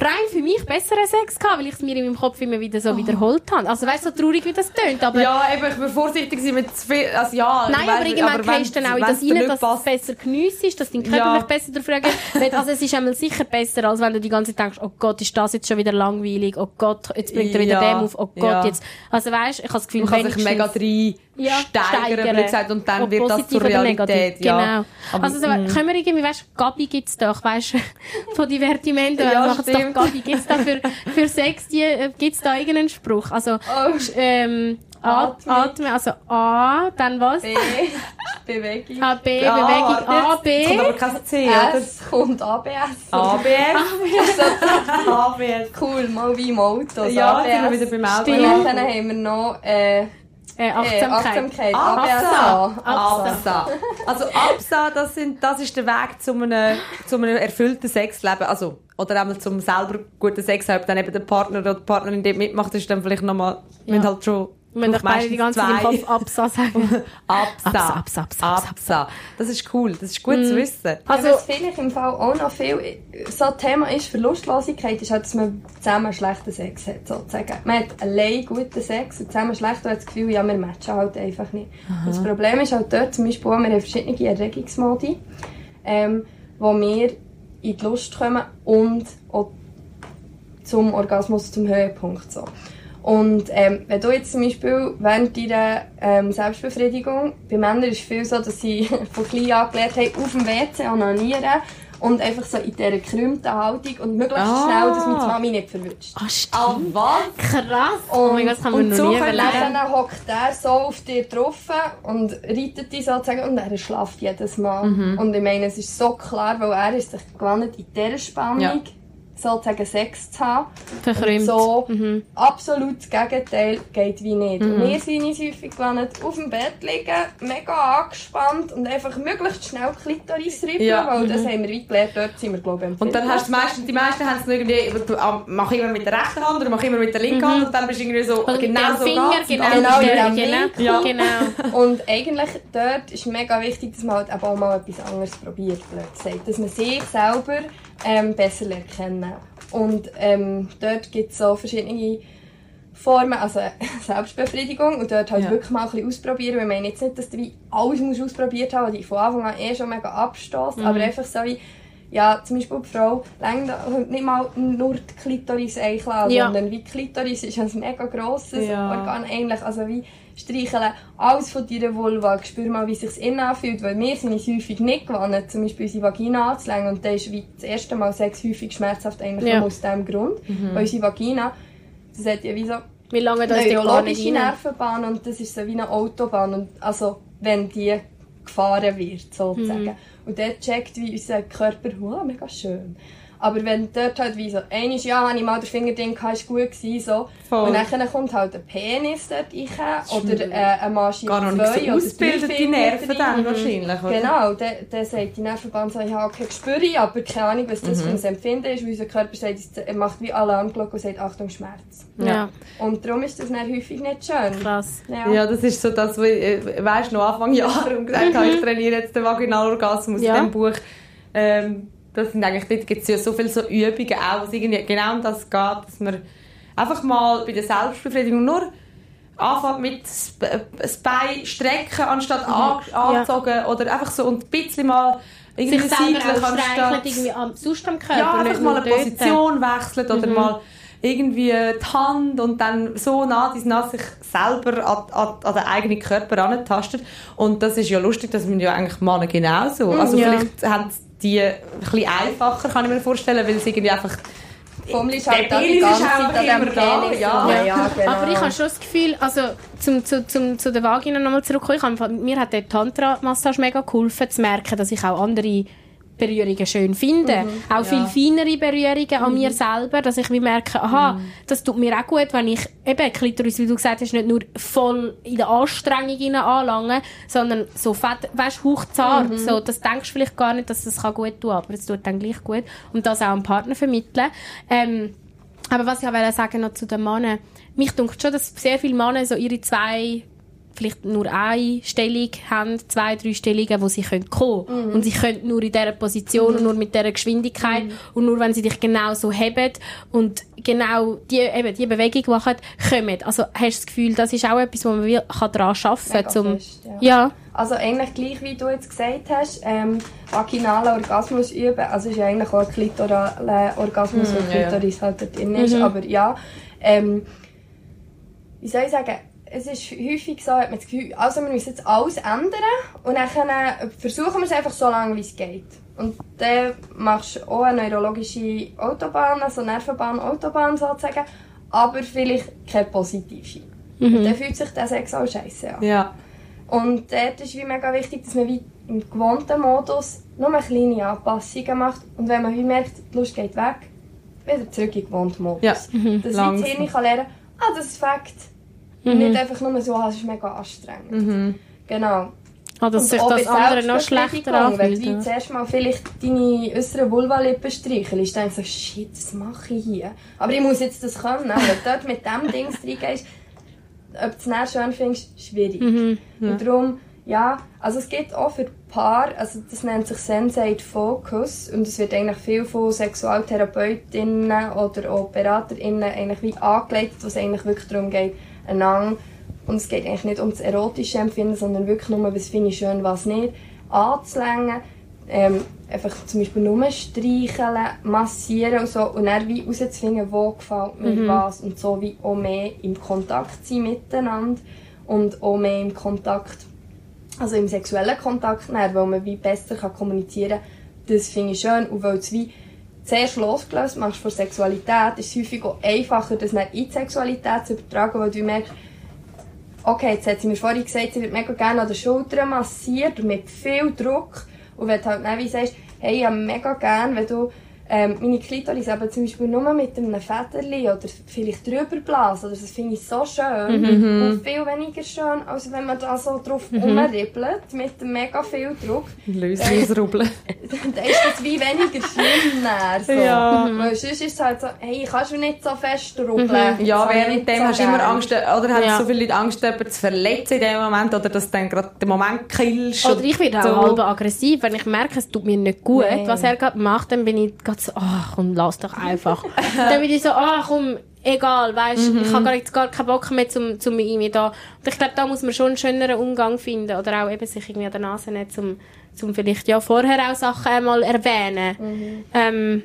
Speaker 4: rein für mich besseren Sex gehabt, weil ich es mir in meinem Kopf immer wieder so wiederholt habe. Also weißt du, so traurig wie das tönt, aber
Speaker 5: Ja, eben, ich bin vorsichtig mit zu viel, also ja.
Speaker 4: Nein, aber irgendwann gehst du dann auch in das rein, dass du es
Speaker 5: passt-
Speaker 4: besser geniessest, dass dein Körper
Speaker 5: Ja.
Speaker 4: besser dafür reagiert. also es ist einmal sicher besser, als wenn du die ganze Zeit denkst, oh Gott, ist das jetzt schon wieder langweilig, oh Gott, jetzt bringt er wieder
Speaker 5: Ja.
Speaker 4: den auf, oh Gott,
Speaker 5: Ja.
Speaker 4: jetzt. Also weißt, ich habe das Gefühl,
Speaker 5: Man kann sich mega rein
Speaker 4: ja,
Speaker 5: steigern, blöd gesagt, und dann
Speaker 4: Ob
Speaker 5: wird das zur Realität. Ja.
Speaker 4: Genau.
Speaker 5: Aber,
Speaker 4: also so, können wir irgendwie, weißt, Gabi gibt's doch, weißt, von Divertimento,
Speaker 5: Ja,
Speaker 4: machen's doch. Gabi, gibt's da für, für Sex, äh, gibt's da irgendeinen Spruch? Also,
Speaker 8: Oh,
Speaker 4: ähm, At-
Speaker 8: Atmung.
Speaker 4: Atmen, also A, dann was?
Speaker 8: B, Bewegung.
Speaker 4: A, B, Bewegung, A, B.
Speaker 5: kommt aber kein C, oder?
Speaker 8: S kommt ABS.
Speaker 5: ABS. ABS.
Speaker 8: Cool, mal wie im Auto.
Speaker 5: Ja, sind wir
Speaker 8: ABS.
Speaker 5: wieder beim Auto.
Speaker 8: Und dann haben wir noch äh,
Speaker 4: Äh,
Speaker 8: äh,
Speaker 4: Achtsamkeit.
Speaker 8: Achtsamkeit.
Speaker 5: Absa.
Speaker 8: ABSA.
Speaker 5: Absa. Also Absa, das, sind, das ist der Weg zu einem, zu einem erfüllten Sexleben. Also, oder einmal zum selber guten Sex haben. Dann eben der Partner oder die Partnerin, die mitmacht, ist dann vielleicht nochmal,
Speaker 4: Ja.
Speaker 5: halt schon
Speaker 4: Wir müssen doch beide die ganze Zeit im Kopf Absa sagen.
Speaker 5: Absa.
Speaker 4: Absa, Absa, Absa, Absa.
Speaker 5: Das ist cool. Das ist gut zu wissen.
Speaker 8: Also,
Speaker 4: Also-
Speaker 8: was vielleicht im Fall auch noch viel so ein Thema ist, Verlustlosigkeit, ist halt, dass man zusammen schlechten Sex hat, sozusagen. Man hat allein guten Sex und zusammen schlecht und hat das Gefühl, ja, wir matchen halt einfach nicht. Und das Problem ist halt dort zum Beispiel auch, wir haben verschiedene Erregungsmodi, ähm, wo wir in die Lust kommen und auch zum Orgasmus, zum Höhepunkt, so. Und ähm, wenn du jetzt zum Beispiel während deiner ähm, Selbstbefriedigung, bei Männern ist es viel so, dass sie von klein an gelernt haben, auf dem WC onanieren und einfach so in dieser gekrümmten Haltung und möglichst
Speaker 5: Ah.
Speaker 8: schnell, dass mich die Mami nicht verwünscht.
Speaker 4: Ah, stimmt.
Speaker 5: was?
Speaker 4: Krass. Oh mein Gott, das haben wir
Speaker 8: und
Speaker 4: noch
Speaker 8: so
Speaker 4: nie überlegt.
Speaker 8: dann hockt er so auf dir drauf und reitet dich sozusagen und er schlaft jedes Mal.
Speaker 5: Mhm.
Speaker 8: Und ich meine, es ist so klar, weil er ist sich gewohnt, in dieser Spannung
Speaker 5: Ja.
Speaker 8: Sozusagen Sex zu haben.
Speaker 4: Verkrümmt.
Speaker 8: Und so
Speaker 4: Mhm.
Speaker 8: absolut das Gegenteil geht wie nicht.
Speaker 5: Mhm.
Speaker 8: Und wir sind uns häufig gewohnt, auf dem Bett liegen, mega angespannt und einfach möglichst schnell Klitoris rippen,
Speaker 5: Ja.
Speaker 8: weil das haben wir wie gelernt, dort sind wir glaube ich
Speaker 5: Und dann hast du meistens, die meisten haben es irgendwie, du, mach immer mit der rechten Hand oder mach immer mit der linken Hand und dann bist du irgendwie so,
Speaker 4: mit
Speaker 5: genau so
Speaker 4: Finger,
Speaker 5: geht's.
Speaker 4: genau,
Speaker 8: Genau,
Speaker 4: genau,
Speaker 8: in dem
Speaker 4: genau,
Speaker 8: Winkel.
Speaker 5: Ja.
Speaker 4: genau.
Speaker 8: Und eigentlich dort ist mega wichtig, dass man halt eben auch mal etwas anderes probiert, blöd gesagt. Dass man sich selber ähm, besser kennen. Und ähm, dort gibt es so verschiedene Formen, also Selbstbefriedigung und dort halt
Speaker 5: Ja.
Speaker 8: wirklich mal ein bisschen ausprobieren. Wir meinen jetzt nicht, dass du wie alles musst ausprobiert haben, was dich von Anfang an eh schon mega abstößt, aber einfach so wie, ja, zum Beispiel die Frau längt halt nicht mal nur die Klitoris einkleiden,
Speaker 4: Ja.
Speaker 8: sondern wie die Klitoris ist ein mega grosses
Speaker 5: Ja.
Speaker 8: Organ eigentlich, also wie streicheln. Alles von deiner Vulva, spür mal, wie es sich innen anfühlt, weil wir sind uns häufig nicht gewohnt, zum Beispiel unsere Vagina anzulängen und dann ist wie das erste Mal Sex häufig schmerzhaft eigentlich
Speaker 4: Ja.
Speaker 8: aus diesem Grund, weil unsere Vagina, das hat ja wie so
Speaker 4: Wie lange das
Speaker 8: neurologische? Nervenbahn und das ist so wie eine Autobahn. Und also wenn die gefahren wird sozusagen.
Speaker 4: Mhm.
Speaker 8: und dort checkt wie unser Körper wow, mega schön aber wenn dort halt wie so eines ja habe ich mal den Finger drin gehabt, ist gut gewesen, so
Speaker 5: Voll.
Speaker 8: und dann kommt halt ein Penis dort rein oder äh, eine Maschine
Speaker 5: Gar noch nicht so die Nerven dann wahrscheinlich, oder?
Speaker 8: Genau, dann, dann sagt die Nervenbahn so, ich habe kein Gespür, aber keine Ahnung, was das für ein Empfinden ist, weil unser Körper sagt, er macht wie Alarmglocke und sagt, Achtung, Schmerz.
Speaker 4: Ja,
Speaker 8: Und darum ist das dann häufig nicht schön.
Speaker 4: krass.
Speaker 8: Ja.
Speaker 5: Ja, das ist so das, was ich, äh, weißt, noch Anfang Jahr und gesagt habe, ich trainiere jetzt den Vaginalorgasmus
Speaker 4: Ja.
Speaker 5: in diesem Buch. Ähm, das sind eigentlich, dort gibt es ja so viele so Übungen auch, wo es irgendwie genau um das geht, dass man einfach mal bei der Selbstbefriedigung nur anfängt mit das Be- das Bein strecken, anstatt an, anzogen oder einfach so und ein bisschen mal irgendwie
Speaker 4: Sich selber
Speaker 5: anstatt...
Speaker 4: irgendwie am, sonst am Körper.
Speaker 5: Ja, einfach mal eine
Speaker 4: dort.
Speaker 5: Position wechselt oder mal irgendwie die Hand und dann so nah dies nah sich selber an, an, an den eigenen Körper antastet. Und das ist ja lustig, das sind ja eigentlich Männer genauso. Also
Speaker 4: ja.
Speaker 5: vielleicht haben die ein bisschen einfacher, kann ich mir vorstellen, weil sie irgendwie einfach...
Speaker 8: Vom ist halt da die ganze
Speaker 5: ist
Speaker 8: Zeit an dem
Speaker 5: immer da, ja.
Speaker 8: ja, ja genau.
Speaker 4: Aber ich habe schon das Gefühl, also zum, zu, zum, zu der Vagina nochmal zurückkommen, ich habe, mir hat der Tantra-Massage mega geholfen, zu merken, dass ich auch andere Berührungen schön finde.
Speaker 8: Mhm.
Speaker 4: auch viel feinere Berührungen an mir selber, dass ich wie merke, aha,
Speaker 8: Mhm.
Speaker 4: das tut mir auch gut, wenn ich eben Klitoris, wie du gesagt hast, nicht nur voll in der Anstrengung anlange, sondern so fett, weißt, hochzart.
Speaker 8: Mhm.
Speaker 4: So, das denkst du vielleicht gar nicht, dass das kann gut tun, aber es tut dann gleich gut. Und das auch am Partner vermitteln. Ähm, aber was ich auch sagen noch zu den Männern, mich denkt schon, dass sehr viele Männer so ihre zwei, vielleicht nur eine Stellung haben, zwei, drei Stellungen, wo sie können kommen Und sie können nur in dieser Position und nur mit dieser Geschwindigkeit und nur wenn sie dich genau so haben und genau die, eben die Bewegung machen, kommen. Also hast du das Gefühl, das ist auch etwas, wo man kann daran arbeiten kann,
Speaker 8: fest, ja.
Speaker 4: ja.
Speaker 8: Also eigentlich gleich wie du jetzt gesagt hast, ähm, vaginalen Orgasmus üben, also ist ja eigentlich auch ein klitoraler Orgasmus, weil
Speaker 5: ja, ja.
Speaker 8: Klitoris halt drin ist, aber ja, ähm, wie soll ich sagen, es ist häufig so, hat man das Gefühl, also wir müssen jetzt alles ändern und dann versuchen wir es einfach so lange, wie es geht. Und dann machst du auch eine neurologische Autobahn, also Nervenbahn, Autobahn sozusagen, aber vielleicht keine positive. Und dann fühlt sich der Sex auch scheiße an.
Speaker 5: Ja.
Speaker 8: Und dort ist wie mega wichtig, dass man wie im gewohnten Modus nur kleine Anpassungen macht. Und wenn man wie merkt, die Lust geht weg, wieder zurück in den gewohnten Modus.
Speaker 5: Ja.
Speaker 8: Dass wie das. Hirn kann lernen ah, das ist Fakt. Und nicht einfach nur so, ah, es ist mega anstrengend. Genau.
Speaker 4: Ah, dass
Speaker 8: Und
Speaker 4: sich das andere noch schlechter
Speaker 8: Wenn du
Speaker 4: anfühlt.
Speaker 8: zuerst mal vielleicht deine äußeren Vulvalippen streichelst, dann denkst du so, shit, was mache ich hier? Aber ich muss jetzt das können. Wenn du dort mit dem Ding reingehst, ob du es dann schön findest, schwierig.
Speaker 4: Mhm.
Speaker 8: Und darum, ja, also es gibt auch für Paar, also das nennt sich Sensate Focus und es wird eigentlich viel von Sexualtherapeutinnen oder auch BeraterInnen eigentlich wie angelegt, wo es eigentlich wirklich darum geht, einander. Und es geht eigentlich nicht um das erotische Empfinden, sondern wirklich nur, was finde ich schön, was nicht, anzulängen, ähm, einfach zum Beispiel nur streicheln, massieren und so. Und dann wie herauszufinden, wo gefällt mir was. Und so wie auch mehr im Kontakt sein miteinander. Und auch mehr im Kontakt, also im sexuellen Kontakt, dann, weil man wie besser kann kommunizieren kann, das finde ich schön. Und weil es wie zuerst losgelöst machst von Sexualität, ist es häufig auch einfacher, das dann in die Sexualität zu übertragen, weil du merkst, okay, jetzt hat sie mir vorhin gesagt, sie wird mega gerne an den Schultern massiert und mit viel Druck. Und wenn du halt dann wie sagst, hey, ich mega gerne, wenn du ähm, meine Klitoris eben zum Beispiel nur mit einem Federli oder vielleicht drüber blasen, oder das finde ich so schön und viel weniger schön, als wenn man da so drauf rumribbelt mit mega viel Druck.
Speaker 5: Lösungsrubbeln.
Speaker 8: dann ist das wie weniger schlimm dann, so.
Speaker 5: Ja.
Speaker 8: Weil sonst ist es halt so, hey, kannst du nicht so fest rubbeln.
Speaker 5: Ja,
Speaker 8: habe ich
Speaker 5: währenddem
Speaker 8: so
Speaker 5: hast du immer. Angst, oder haben
Speaker 4: Ja.
Speaker 5: so viele Leute Angst, jemanden zu verletzen in dem Moment, oder dass du dann gerade den Moment killst.
Speaker 4: Oder ich werde auch
Speaker 5: so.
Speaker 4: halb aggressiv, wenn ich merke, es tut mir nicht gut,
Speaker 8: Nein.
Speaker 4: was er gerade macht, dann bin ich gerade so, ach komm, lass doch einfach. dann bin ich so, ach komm, egal, weißt, ich habe gar, jetzt gar keinen Bock mehr zum, zum irgendwie da. Und ich glaube, da muss man schon einen schöneren Umgang finden oder auch eben sich irgendwie an der Nase nehmen, zum, zum vielleicht ja vorher auch Sachen einmal erwähnen. Ähm,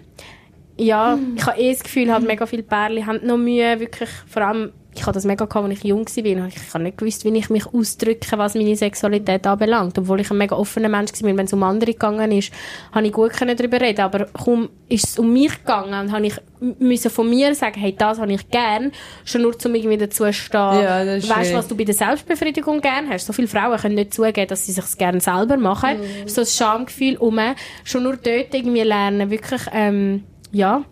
Speaker 4: ja, ich habe eh das Gefühl, halt mega viele Pärchen haben noch Mühe, wirklich, vor allem, ich hatte das mega gehabt, als ich jung war. Ich habe nicht gewusst, wie ich mich ausdrücke, was meine Sexualität anbelangt. Obwohl ich ein mega offener Mensch war. Wenn es um andere gegangen ist, habe ich gut darüber reden. Aber kaum ist es um mich gegangen und habe ich müssen von mir sagen, hey, das habe ich gern. Schon nur, um irgendwie dazu zu stehen.
Speaker 5: Ja, das ist
Speaker 4: weißt du, was du bei der Selbstbefriedigung gern hast? So viele Frauen können nicht zugeben, dass sie sich gerne selber machen. So ein Schamgefühl um. Schon nur dort irgendwie lernen, wirklich, ähm, ja,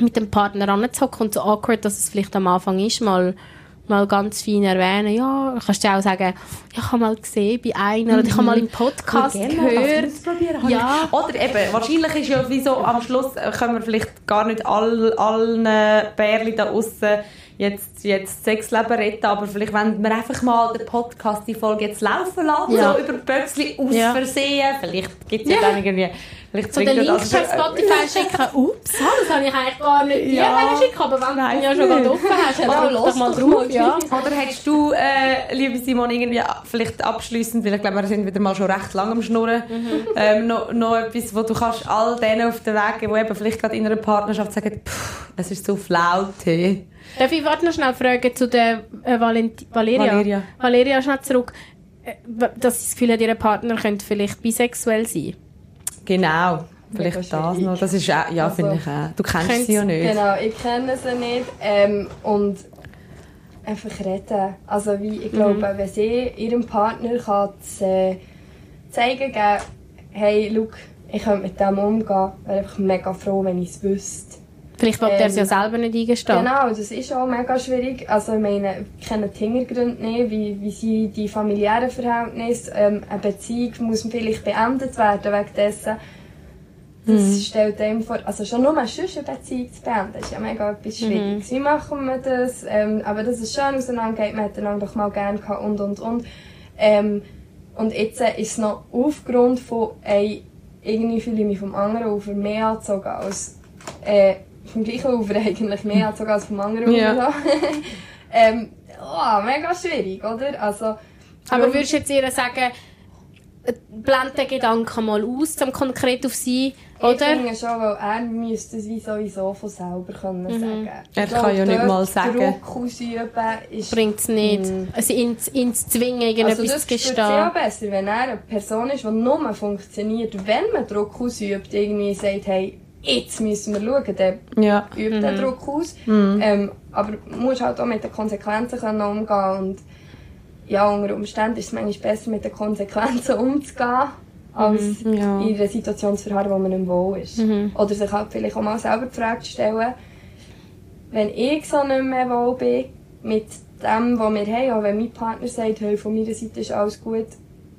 Speaker 4: mit dem Partner anzuhocken und so awkward, dass es vielleicht am Anfang ist, mal, mal ganz fein erwähnen. Ja, du kannst du auch sagen, ja, ich habe mal gesehen bei einer oder ich habe mal im Podcast gehört. Ja.
Speaker 5: Oder eben, wahrscheinlich ist ja wie so, am Schluss äh, können wir vielleicht gar nicht all, allen Bärli da aussen jetzt, jetzt Sexleben retten, aber vielleicht wenn wir einfach mal den Podcast, die Folge jetzt laufen lassen,
Speaker 4: Ja.
Speaker 5: so über Böxli aus
Speaker 4: Ja.
Speaker 5: Versehen, vielleicht gibt es ja.
Speaker 4: Ja.
Speaker 5: dann irgendwie, vielleicht
Speaker 4: So den Link per Spotify schicken. Ups, das habe ich eigentlich gar nicht dir
Speaker 5: Ja.
Speaker 4: schicken, aber wenn du ihn ja schon gerade offen hast, dann
Speaker 5: lass
Speaker 4: doch mal drauf. Ja.
Speaker 5: Oder hättest du, äh, liebe Simon, irgendwie vielleicht abschließend, weil ich glaube, wir sind wieder mal schon recht lang am Schnurren, ähm, noch, noch etwas, wo du kannst all denen auf den Weg die eben vielleicht gerade in einer Partnerschaft sagen, «Pff, es ist so flaute.
Speaker 4: Darf ich warte noch schnell fragen zu der äh, Valenti Valeria?
Speaker 5: Valeria.
Speaker 4: Valeria, schnell zurück. Äh, dass sie das Gefühl hat, ihr Partner könnte vielleicht bisexuell sein.
Speaker 5: Genau. Vielleicht
Speaker 8: Mega
Speaker 5: das
Speaker 8: schwierig.
Speaker 5: noch. Das ist auch, ja,
Speaker 8: Also,
Speaker 5: finde ich auch. Du kennst sie ja nicht.
Speaker 8: Genau, ich kenne sie nicht. Ähm, und einfach reden. Also wie, ich glaube, wenn sie ihrem Partner kann das, äh, zeigen kann, hey, look, ich könnte mit dem umgehen, wäre einfach mega froh, wenn ich es wüsste.
Speaker 4: Vielleicht will er es ja
Speaker 8: Ähm,
Speaker 4: selber nicht eingestehen.
Speaker 8: Genau, das ist auch mega schwierig. Also ich meine, ich kenne die Hintergründe nicht, wie, wie sie die familiären Verhältnisse, ähm, eine Beziehung muss vielleicht beendet werden wegen dessen. Das stellt einem vor, also schon nur eine Beziehung zu beenden, ist ja mega etwas Schwieriges. Wie machen wir das? Ähm, aber dass es schön auseinandergeht, man hat einander doch mal gerne gehabt und und und. Ähm, und jetzt äh, ist es noch aufgrund von, ey, irgendwie fühle ich mich vom anderen Ufer mehr angezogen als, äh, vom gleichen Ufer eigentlich mehr angezogen als vom anderen
Speaker 5: Ja.
Speaker 8: Ufer. ähm, oh, mega schwierig, oder? Also,
Speaker 4: Aber würdest du jetzt ihr sagen, äh, blend den Gedanken mal aus, um konkret auf sie,
Speaker 8: Ich
Speaker 4: oder?
Speaker 8: finde schon, weil er müsste es wie sowieso von selber können sagen.
Speaker 5: Er
Speaker 8: Ich
Speaker 5: kann ja nicht mal sagen.
Speaker 8: Druck ausüben ist...
Speaker 4: Bringt es nicht. Also ihn, ihn zu zwingen, irgendetwas
Speaker 8: Also das
Speaker 4: zu gestehen.
Speaker 8: besser, wenn er eine Person ist, die nur funktioniert, wenn man Druck ausübt, irgendwie sagt, hey, jetzt müssen wir schauen, dann
Speaker 5: Ja.
Speaker 8: übt den Druck aus. Ähm, aber du musst halt auch mit den Konsequenzen können umgehen und ja, unter Umständen ist es manchmal besser, mit den Konsequenzen umzugehen, als
Speaker 5: Ja.
Speaker 8: in einer Situation zu verharren, wo man nicht wohl ist. Oder sich halt vielleicht auch mal selber die Frage zu stellen, wenn ich so nicht mehr wohl bin mit dem, was wir haben, auch wenn mein Partner sagt, hey, von meiner Seite ist alles gut,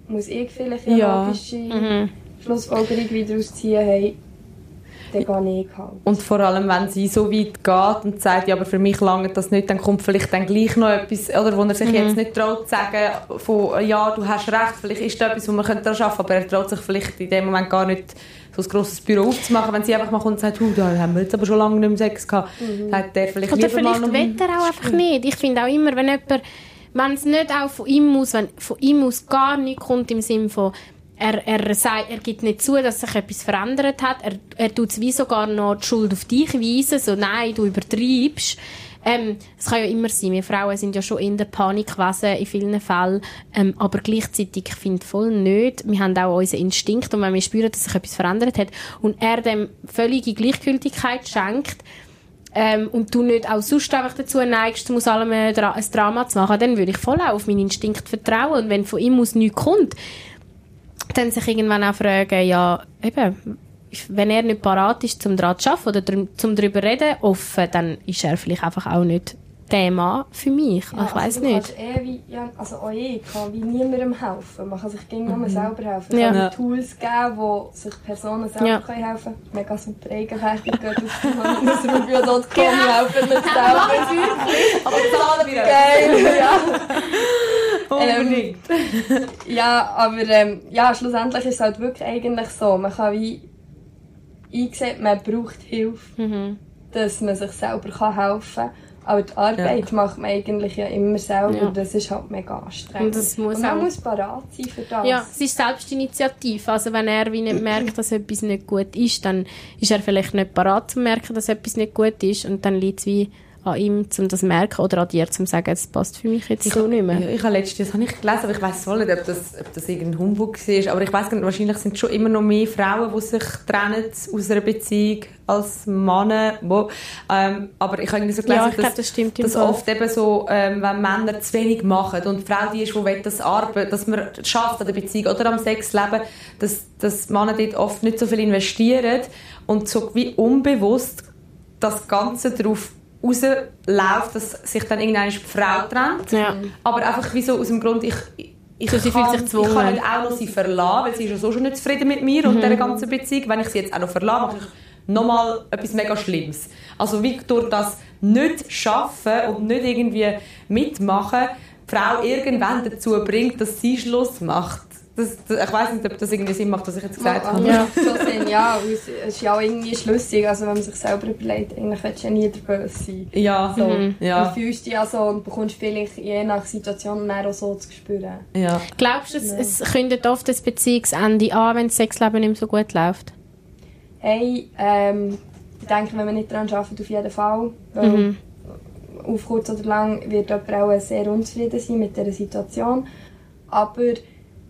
Speaker 8: muss ich vielleicht eine
Speaker 5: Ja.
Speaker 8: logische Schlussfolgerung wieder ausziehen, hey, dann gehe ich halt.
Speaker 5: Und vor allem, wenn sie so weit geht und sagt, ja, aber für mich lange das nicht, dann kommt vielleicht dann gleich noch etwas, oder wo er sich jetzt nicht traut zu sagen, von, ja, du hast recht, vielleicht ist da etwas, wo man daran arbeiten könnte, aber er traut sich vielleicht in dem Moment gar nicht, so ein grosses Büro aufzumachen, wenn sie einfach mal kommt und sagt, «Hu, da haben wir jetzt aber schon lange nicht mehr Sex gehabt. Dann hat der vielleicht
Speaker 4: Oder vielleicht will er auch einfach nicht. Ich finde auch immer, wenn jemand, wenn es nicht auch von ihm aus, wenn von ihm aus gar nichts kommt im Sinne von, er, er, sagt, er gibt nicht zu, dass sich etwas verändert hat, er, er tut es wie sogar noch die Schuld auf dich weisen, so nein, du übertreibst. Ähm, es kann ja immer sein, wir Frauen sind ja schon in der Panikwesen in vielen Fällen, ähm, aber gleichzeitig, ich finde voll nicht, wir haben auch unseren Instinkt und wenn wir spüren, dass sich etwas verändert hat und er dem völlige Gleichgültigkeit schenkt, ähm, und du nicht auch sonst einfach dazu neigst, aus allem ein, Dra ein Drama zu machen, dann würde ich voll auf meinen Instinkt vertrauen. Und wenn von ihm aus nichts kommt, dann sich irgendwann auch fragen, ja, eben, wenn er nicht parat ist, zum daran zu arbeiten oder zum darüber reden, offen, dann ist er vielleicht einfach auch nicht der Mann für mich. ich weiß
Speaker 8: also
Speaker 4: nicht.
Speaker 8: Eh wie, ja, also auch ich kann wie niemandem helfen. Man kann sich gegen nur selber helfen. Es
Speaker 4: Ja.
Speaker 8: kann
Speaker 5: Ja.
Speaker 8: Tools geben, wo sich Personen selber
Speaker 4: Ja.
Speaker 8: können helfen können. Mega super Eigenwerbung geht auf manusrubio.com helfen mit selber.
Speaker 5: Aber zahlen wir
Speaker 8: Geil, ja.
Speaker 5: Unbedingt.
Speaker 8: Ja, aber ähm, ja, schlussendlich ist es halt wirklich eigentlich so. Man kann wie einsehen, man braucht Hilfe,
Speaker 4: Mhm.
Speaker 8: dass man sich selber kann helfen kann. Aber die Arbeit macht man eigentlich ja immer selber.
Speaker 4: Ja.
Speaker 8: Das ist halt mega anstrengend.
Speaker 4: Und muss
Speaker 8: Und man
Speaker 4: auch-
Speaker 8: muss parat sein für das.
Speaker 4: Ja, es ist Selbstinitiative. Also wenn er wie nicht merkt, dass etwas nicht gut ist, dann ist er vielleicht nicht parat zu merken, dass etwas nicht gut ist und dann liegt es wie an ihm, um das zu merken oder an dir, um zu sagen, es passt für mich jetzt so nicht mehr.
Speaker 5: Ja, ich habe letztens, das habe ich gelesen, aber ich weiß voll nicht, ob das, ob das irgendein Humbug war. Aber ich weiß nicht, wahrscheinlich sind es schon immer noch mehr Frauen, die sich trennen aus einer Beziehung als Männer. Wo, ähm, aber ich habe irgendwie so gelesen,
Speaker 4: Ja, ich
Speaker 5: dass,
Speaker 4: das
Speaker 5: dass oft eben so, ähm, wenn Männer zu wenig machen und die Frau die ist, die will, dass, Arbeit, dass man schafft an der Beziehung oder am Sexleben, dass, dass Männer dort oft nicht so viel investieren und so wie unbewusst das Ganze darauf rausläuft, dass sich dann irgendeine Frau trennt.
Speaker 4: Ja.
Speaker 5: Aber einfach wie so aus dem Grund, ich, ich,
Speaker 4: So, sie
Speaker 5: kann,
Speaker 4: fühlt sich
Speaker 5: ich kann
Speaker 4: gezwungen.
Speaker 5: nicht auch noch sie verlassen, weil sie ist ja so schon nicht zufrieden mit mir und dieser ganzen Beziehung. Wenn ich sie jetzt auch noch verlasse, mache ich nochmal etwas mega Schlimmes. Also wie durch das nicht schaffen und nicht irgendwie mitmachen, die Frau irgendwann dazu bringt, dass sie Schluss macht. Das, das, ich weiß nicht, ob das irgendwie Sinn macht, was ich jetzt gesagt habe.
Speaker 8: Ja. so sehen, ja. Es ist ja auch irgendwie schlüssig, also wenn man sich selber überlegt, eigentlich willst du ja nie der Böse sein.
Speaker 5: Ja,
Speaker 8: So.
Speaker 5: ja.
Speaker 8: Du fühlst dich ja so und bekommst vielleicht je nach Situation dann auch so zu spüren.
Speaker 5: ja.
Speaker 4: Glaubst du, es, es kündet oft das Beziehungsende an, wenn das Sexleben nicht mehr so gut läuft?
Speaker 8: Hey, ähm, ich denke, wenn man nicht daran arbeitet, auf jeden Fall. Weil auf kurz oder lang wird jemand auch sehr unzufrieden sein mit dieser Situation. Aber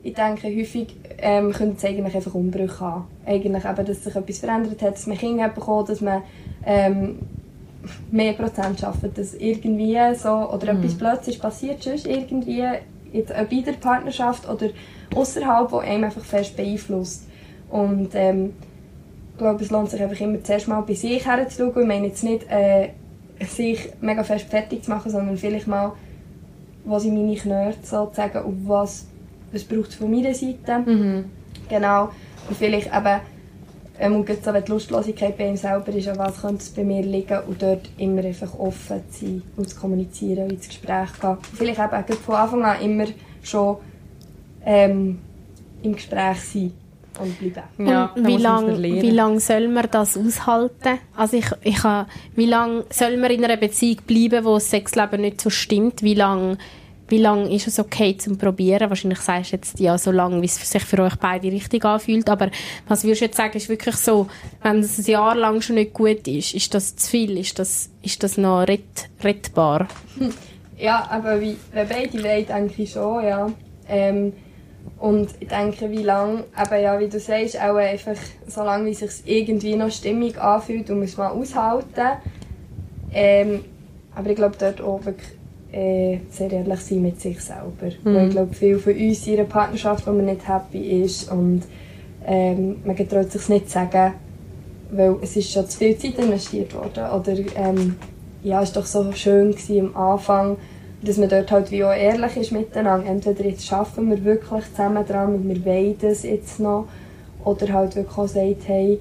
Speaker 8: ich denke, häufig ähm, können es eigentlich einfach Umbrüche haben. Eigentlich eben, dass sich etwas verändert hat, dass man Kinder hat bekommen, dass man ähm, mehr Prozent schafft, dass irgendwie so, oder etwas plötzlich passiert, sonst irgendwie, jetzt in der Partnerschaft oder außerhalb, wo einem einfach fest beeinflusst. Und ähm, ich glaube, es lohnt sich einfach immer zuerst mal bei sich herzuschauen. Ich meine jetzt nicht, äh, sich mega fest fertig zu machen, sondern vielleicht mal, wo sind meine Knöpfe sozusagen und was, was braucht es von meiner Seite. Genau. Und vielleicht eben, ähm, und gerade so, wenn die Lustlosigkeit bei ihm selber ist, an was könnte es bei mir liegen und dort immer einfach offen zu sein und zu kommunizieren und ins Gespräch gehen. Und vielleicht eben gerade von Anfang an immer schon ähm, im Gespräch sein und bleiben.
Speaker 5: Ja,
Speaker 4: Und wie lange wie lang soll man das aushalten? Also ich, ich wie lange soll man in einer Beziehung bleiben, wo das Sexleben nicht so stimmt? Wie lange wie lang ist es okay zum Probieren? Wahrscheinlich sagst du jetzt ja so lange, wie es sich für euch beide richtig anfühlt. Aber was würdest du jetzt sagen, ist wirklich so, wenn es ein Jahr lang schon nicht gut ist, ist das zu viel? Ist das, ist das noch rett, rettbar?
Speaker 8: Ja, aber wie, wenn beide wollen, denke ich schon, ja. Ähm, und ich denke, wie lange, eben ja, wie du sagst, auch einfach, so lange wie es sich irgendwie noch stimmig anfühlt und man aushalten. Ähm, aber ich glaube, dort wirklich äh, sehr ehrlich sein mit sich selber. Weil ich glaube, viel von uns in einer Partnerschaft, wo man nicht happy ist und ähm, man getraut sich nicht zu sagen, weil es ist schon zu viel Zeit investiert worden. Oder ähm, ja, es war doch so schön am Anfang, dass man dort halt wie auch ehrlich ist miteinander. Entweder jetzt schaffen wir wirklich zusammen dran und wir wollen das jetzt noch. Oder halt wirklich auch sagt, hey,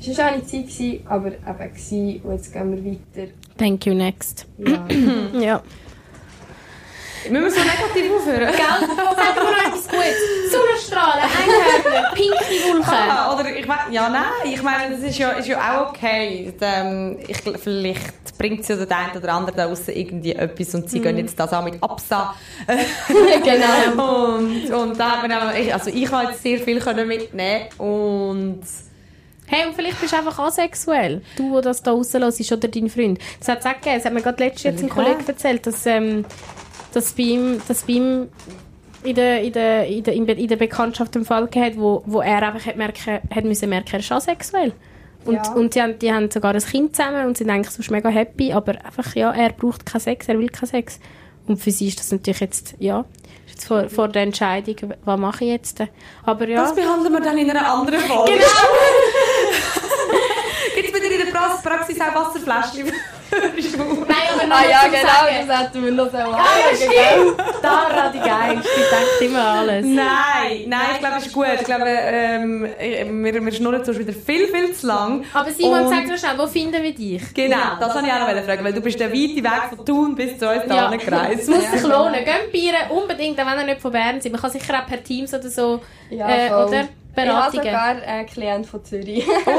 Speaker 8: es war eine schöne Zeit, aber eben gewesen, und jetzt gehen wir weiter.
Speaker 4: Thank you, next.
Speaker 8: Ja.
Speaker 4: Ja.
Speaker 5: Müssen wir so negativ aufhören?
Speaker 4: Sag mir noch etwas Gutes. Sonnenstrahlen, Einhörner, pinke Wolken.
Speaker 5: Ah, oder ich mein, ja, nein, ich meine, das ist ja, ist ja auch okay. Ähm, ich, vielleicht bringt sie oder der eine oder andere da draussen irgendwie etwas und sie gehen jetzt das auch mit Absa. genau. Und, und da hat man auch, ich- also ich habe jetzt sehr viel können mitnehmen und
Speaker 4: Hey, und vielleicht bist du einfach asexuell. Du, der das da rauslöst, oder dein Freund. Das hat es auch gegeben. Das hat mir gerade letztens jetzt ein Kollege erzählt, dass, ähm, dass bei ihm, dass bei ihm in der, in der, in der, in der, Bekanntschaft einen Fall gehabt, wo, wo er einfach hat merken, hat müssen merken, er ist asexuell. Und,
Speaker 8: Ja.
Speaker 4: und die, haben, die haben sogar ein Kind zusammen und sind eigentlich sonst mega happy, aber einfach, ja, er braucht keinen Sex, er will keinen Sex. Und für sie ist das natürlich jetzt, ja, jetzt vor, vor der Entscheidung, was mache ich jetzt? Aber ja.
Speaker 5: das behandeln wir dann in einer anderen Folge.
Speaker 4: Genau.
Speaker 5: Gibt es bei dir in der Pra- Praxis auch
Speaker 4: Nein, aber noch
Speaker 8: ah ja, genau,
Speaker 4: Sagen.
Speaker 8: das hätten wir noch so
Speaker 4: Ah, ja, stimmt. Dara, die Geist, die denkt immer alles.
Speaker 5: Nein, nein, ich glaube, es ist gut. Ich glaube, ähm, wir, wir schnurren sonst wieder viel, viel zu lang.
Speaker 4: Aber Simon,
Speaker 5: Und-
Speaker 4: sag doch schnell, wo finden wir dich?
Speaker 5: Genau, das wollte ich auch noch fragen, weil du bist der weite Weg von Thun bis zu uns
Speaker 4: Ja,
Speaker 5: gereist.
Speaker 4: es muss sich lohnen. Geht Bieren unbedingt, auch wenn ihr nicht von Bern seid. Man kann sicher auch per Teams oder so,
Speaker 8: Ja,
Speaker 4: äh,
Speaker 8: voll.
Speaker 4: Oder?
Speaker 8: Ich habe
Speaker 4: Beratungen?
Speaker 8: sogar einen Klient von Zürich.
Speaker 5: Oh,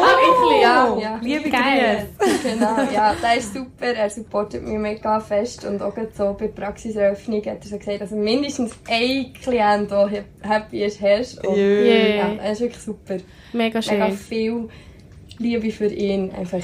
Speaker 5: wirklich?
Speaker 8: Ja, ja.
Speaker 5: Liebe
Speaker 4: Geil.
Speaker 5: Grüße.
Speaker 8: genau, ja, der ist super. Er supportet mich mega fest. Und auch so bei der Praxiseröffnung hat er so gesagt, also mindestens ein Klient, der happy ist, hast. Und,
Speaker 4: Yeah.
Speaker 8: ja, er ist wirklich super.
Speaker 4: Mega
Speaker 8: Mega
Speaker 4: schön.
Speaker 8: viel Liebe für ihn. Einfach,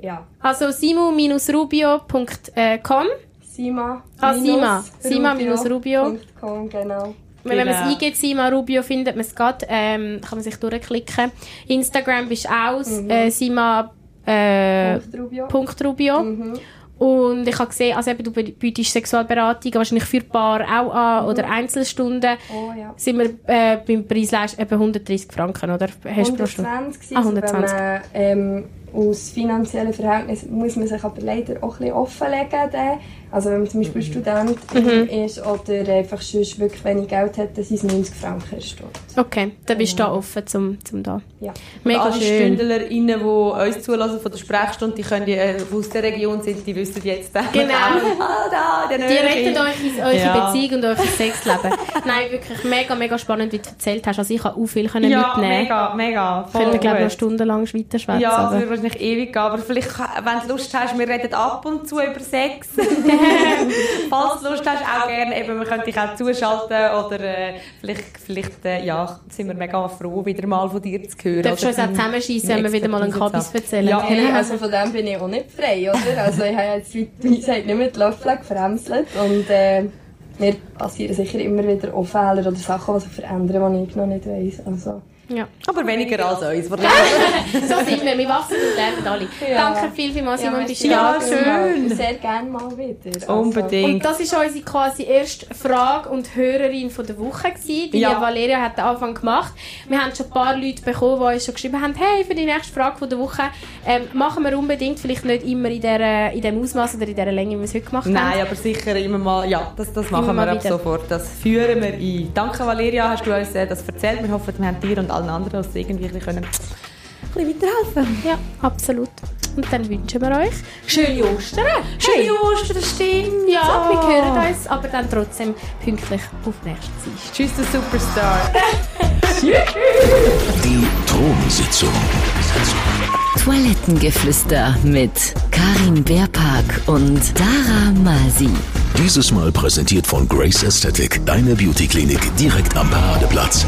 Speaker 8: ja.
Speaker 4: Also simu-rubio.com
Speaker 8: Sima.
Speaker 4: Ah, Sima. Sima-Rubio.
Speaker 8: .com, genau.
Speaker 4: Wenn man
Speaker 5: Genau.
Speaker 4: es eingeht, Sima Rubio, findet man es gerade. Ähm, kann man sich durchklicken. Instagram bist du auch äh, Sima äh,
Speaker 8: Punkt Rubio.
Speaker 4: Punkt Rubio. Und ich habe gesehen, also eben, du bietest Sexualberatung wahrscheinlich für Paar auch an oder Einzelstunden.
Speaker 8: Oh ja.
Speaker 4: Sind wir äh, beim Preisleist eben 130 Franken, oder? Hast du pro Stunde?
Speaker 8: 120
Speaker 4: Ah,
Speaker 8: ah,
Speaker 4: 120.
Speaker 8: Wenn man, ähm, aus finanziellen Verhältnissen muss man sich aber leider auch ein bisschen offenlegen. Dann. Also wenn man zum Beispiel Student
Speaker 4: Mhm.
Speaker 8: ist oder einfach sonst wirklich wenig Geld hat, dann sind es 90 Franken eine Stunde.
Speaker 4: Okay, dann bist du da offen zum, zum da.
Speaker 8: Ja.
Speaker 4: Mega
Speaker 5: Alle
Speaker 4: schön.
Speaker 5: StündlerInnen, die uns zulassen von der Sprechstunde, die, können, die äh, die aus der Region sind, die wissen jetzt. äh,
Speaker 4: Genau.
Speaker 5: ah, da,
Speaker 4: Die retten euch in eure
Speaker 5: Ja.
Speaker 4: Beziehung und euer Sexleben. Nein, wirklich mega, mega spannend, wie du erzählt hast. Also ich habe auch viel können
Speaker 5: Ja,
Speaker 4: mitnehmen.
Speaker 5: mega, mega.
Speaker 4: Ich könnte, glaube ich, noch stundenlang weiter schwätzen.
Speaker 5: Ja,
Speaker 4: aber-
Speaker 5: wahrscheinlich ewig gehen, aber vielleicht, wenn du Lust hast, wir reden ab und zu über Sex. Falls du Lust hast, auch gerne, eben, wir können dich auch zuschalten oder äh, vielleicht, vielleicht äh, ja, sind wir mega froh, wieder mal von dir zu hören.
Speaker 4: Darfst du uns auch zusammenschießen, wenn wir wieder mal einen Kabis erzählen?
Speaker 5: Ja,
Speaker 8: Hey, also von dem bin ich auch nicht frei, oder? Also ich habe jetzt, wie gesagt, nicht mit Löffeln gefremselt und äh, mir passieren sicher immer wieder auch Fehler oder Sachen, die sich verändern, die ich noch nicht weiss. Also,
Speaker 4: Ja.
Speaker 5: Aber weniger als uns.
Speaker 4: so sind wir, wir wachsen und lernen alle.
Speaker 8: Ja.
Speaker 4: Danke viel, vielmals, Simon, bist du
Speaker 5: Ja, schön.
Speaker 8: Sehr gerne mal wieder. Also,
Speaker 5: Unbedingt.
Speaker 4: Und das war unsere quasi erste Frage und Hörerin von der Woche. Gewesen. Die
Speaker 5: Ja.
Speaker 4: Valeria hat den Anfang gemacht. Wir haben schon ein paar Leute bekommen, die uns schon geschrieben haben, hey, für die nächste Frage von der Woche ähm, machen wir unbedingt, vielleicht nicht immer in, der, in dem Ausmaß oder in der Länge, wie wir es heute gemacht haben.
Speaker 5: Nein, aber sicher immer mal, ja, das, das machen
Speaker 4: Immer
Speaker 5: wir ab
Speaker 4: wieder.
Speaker 5: sofort. Das führen wir ein. Danke Valeria, hast du uns äh, das erzählt. Wir hoffen, wir haben dir und allen anderen uns irgendwie ein bisschen, können, ein bisschen weiterhelfen
Speaker 4: Ja, absolut. Und dann wünschen wir euch schöne Ostern.
Speaker 5: Schöne Ostern, stimmt.
Speaker 4: Ja, wir
Speaker 5: Oh.
Speaker 4: hören uns, aber dann trotzdem pünktlich auf nächsten Dienstag.
Speaker 5: Tschüss, der Superstar.
Speaker 2: Die Thronsitzung.
Speaker 3: Toilettengeflüster mit Karin Beerpark und Dara Masi.
Speaker 2: Dieses Mal präsentiert von Grace Aesthetic, deine Beauty-Klinik direkt am Paradeplatz.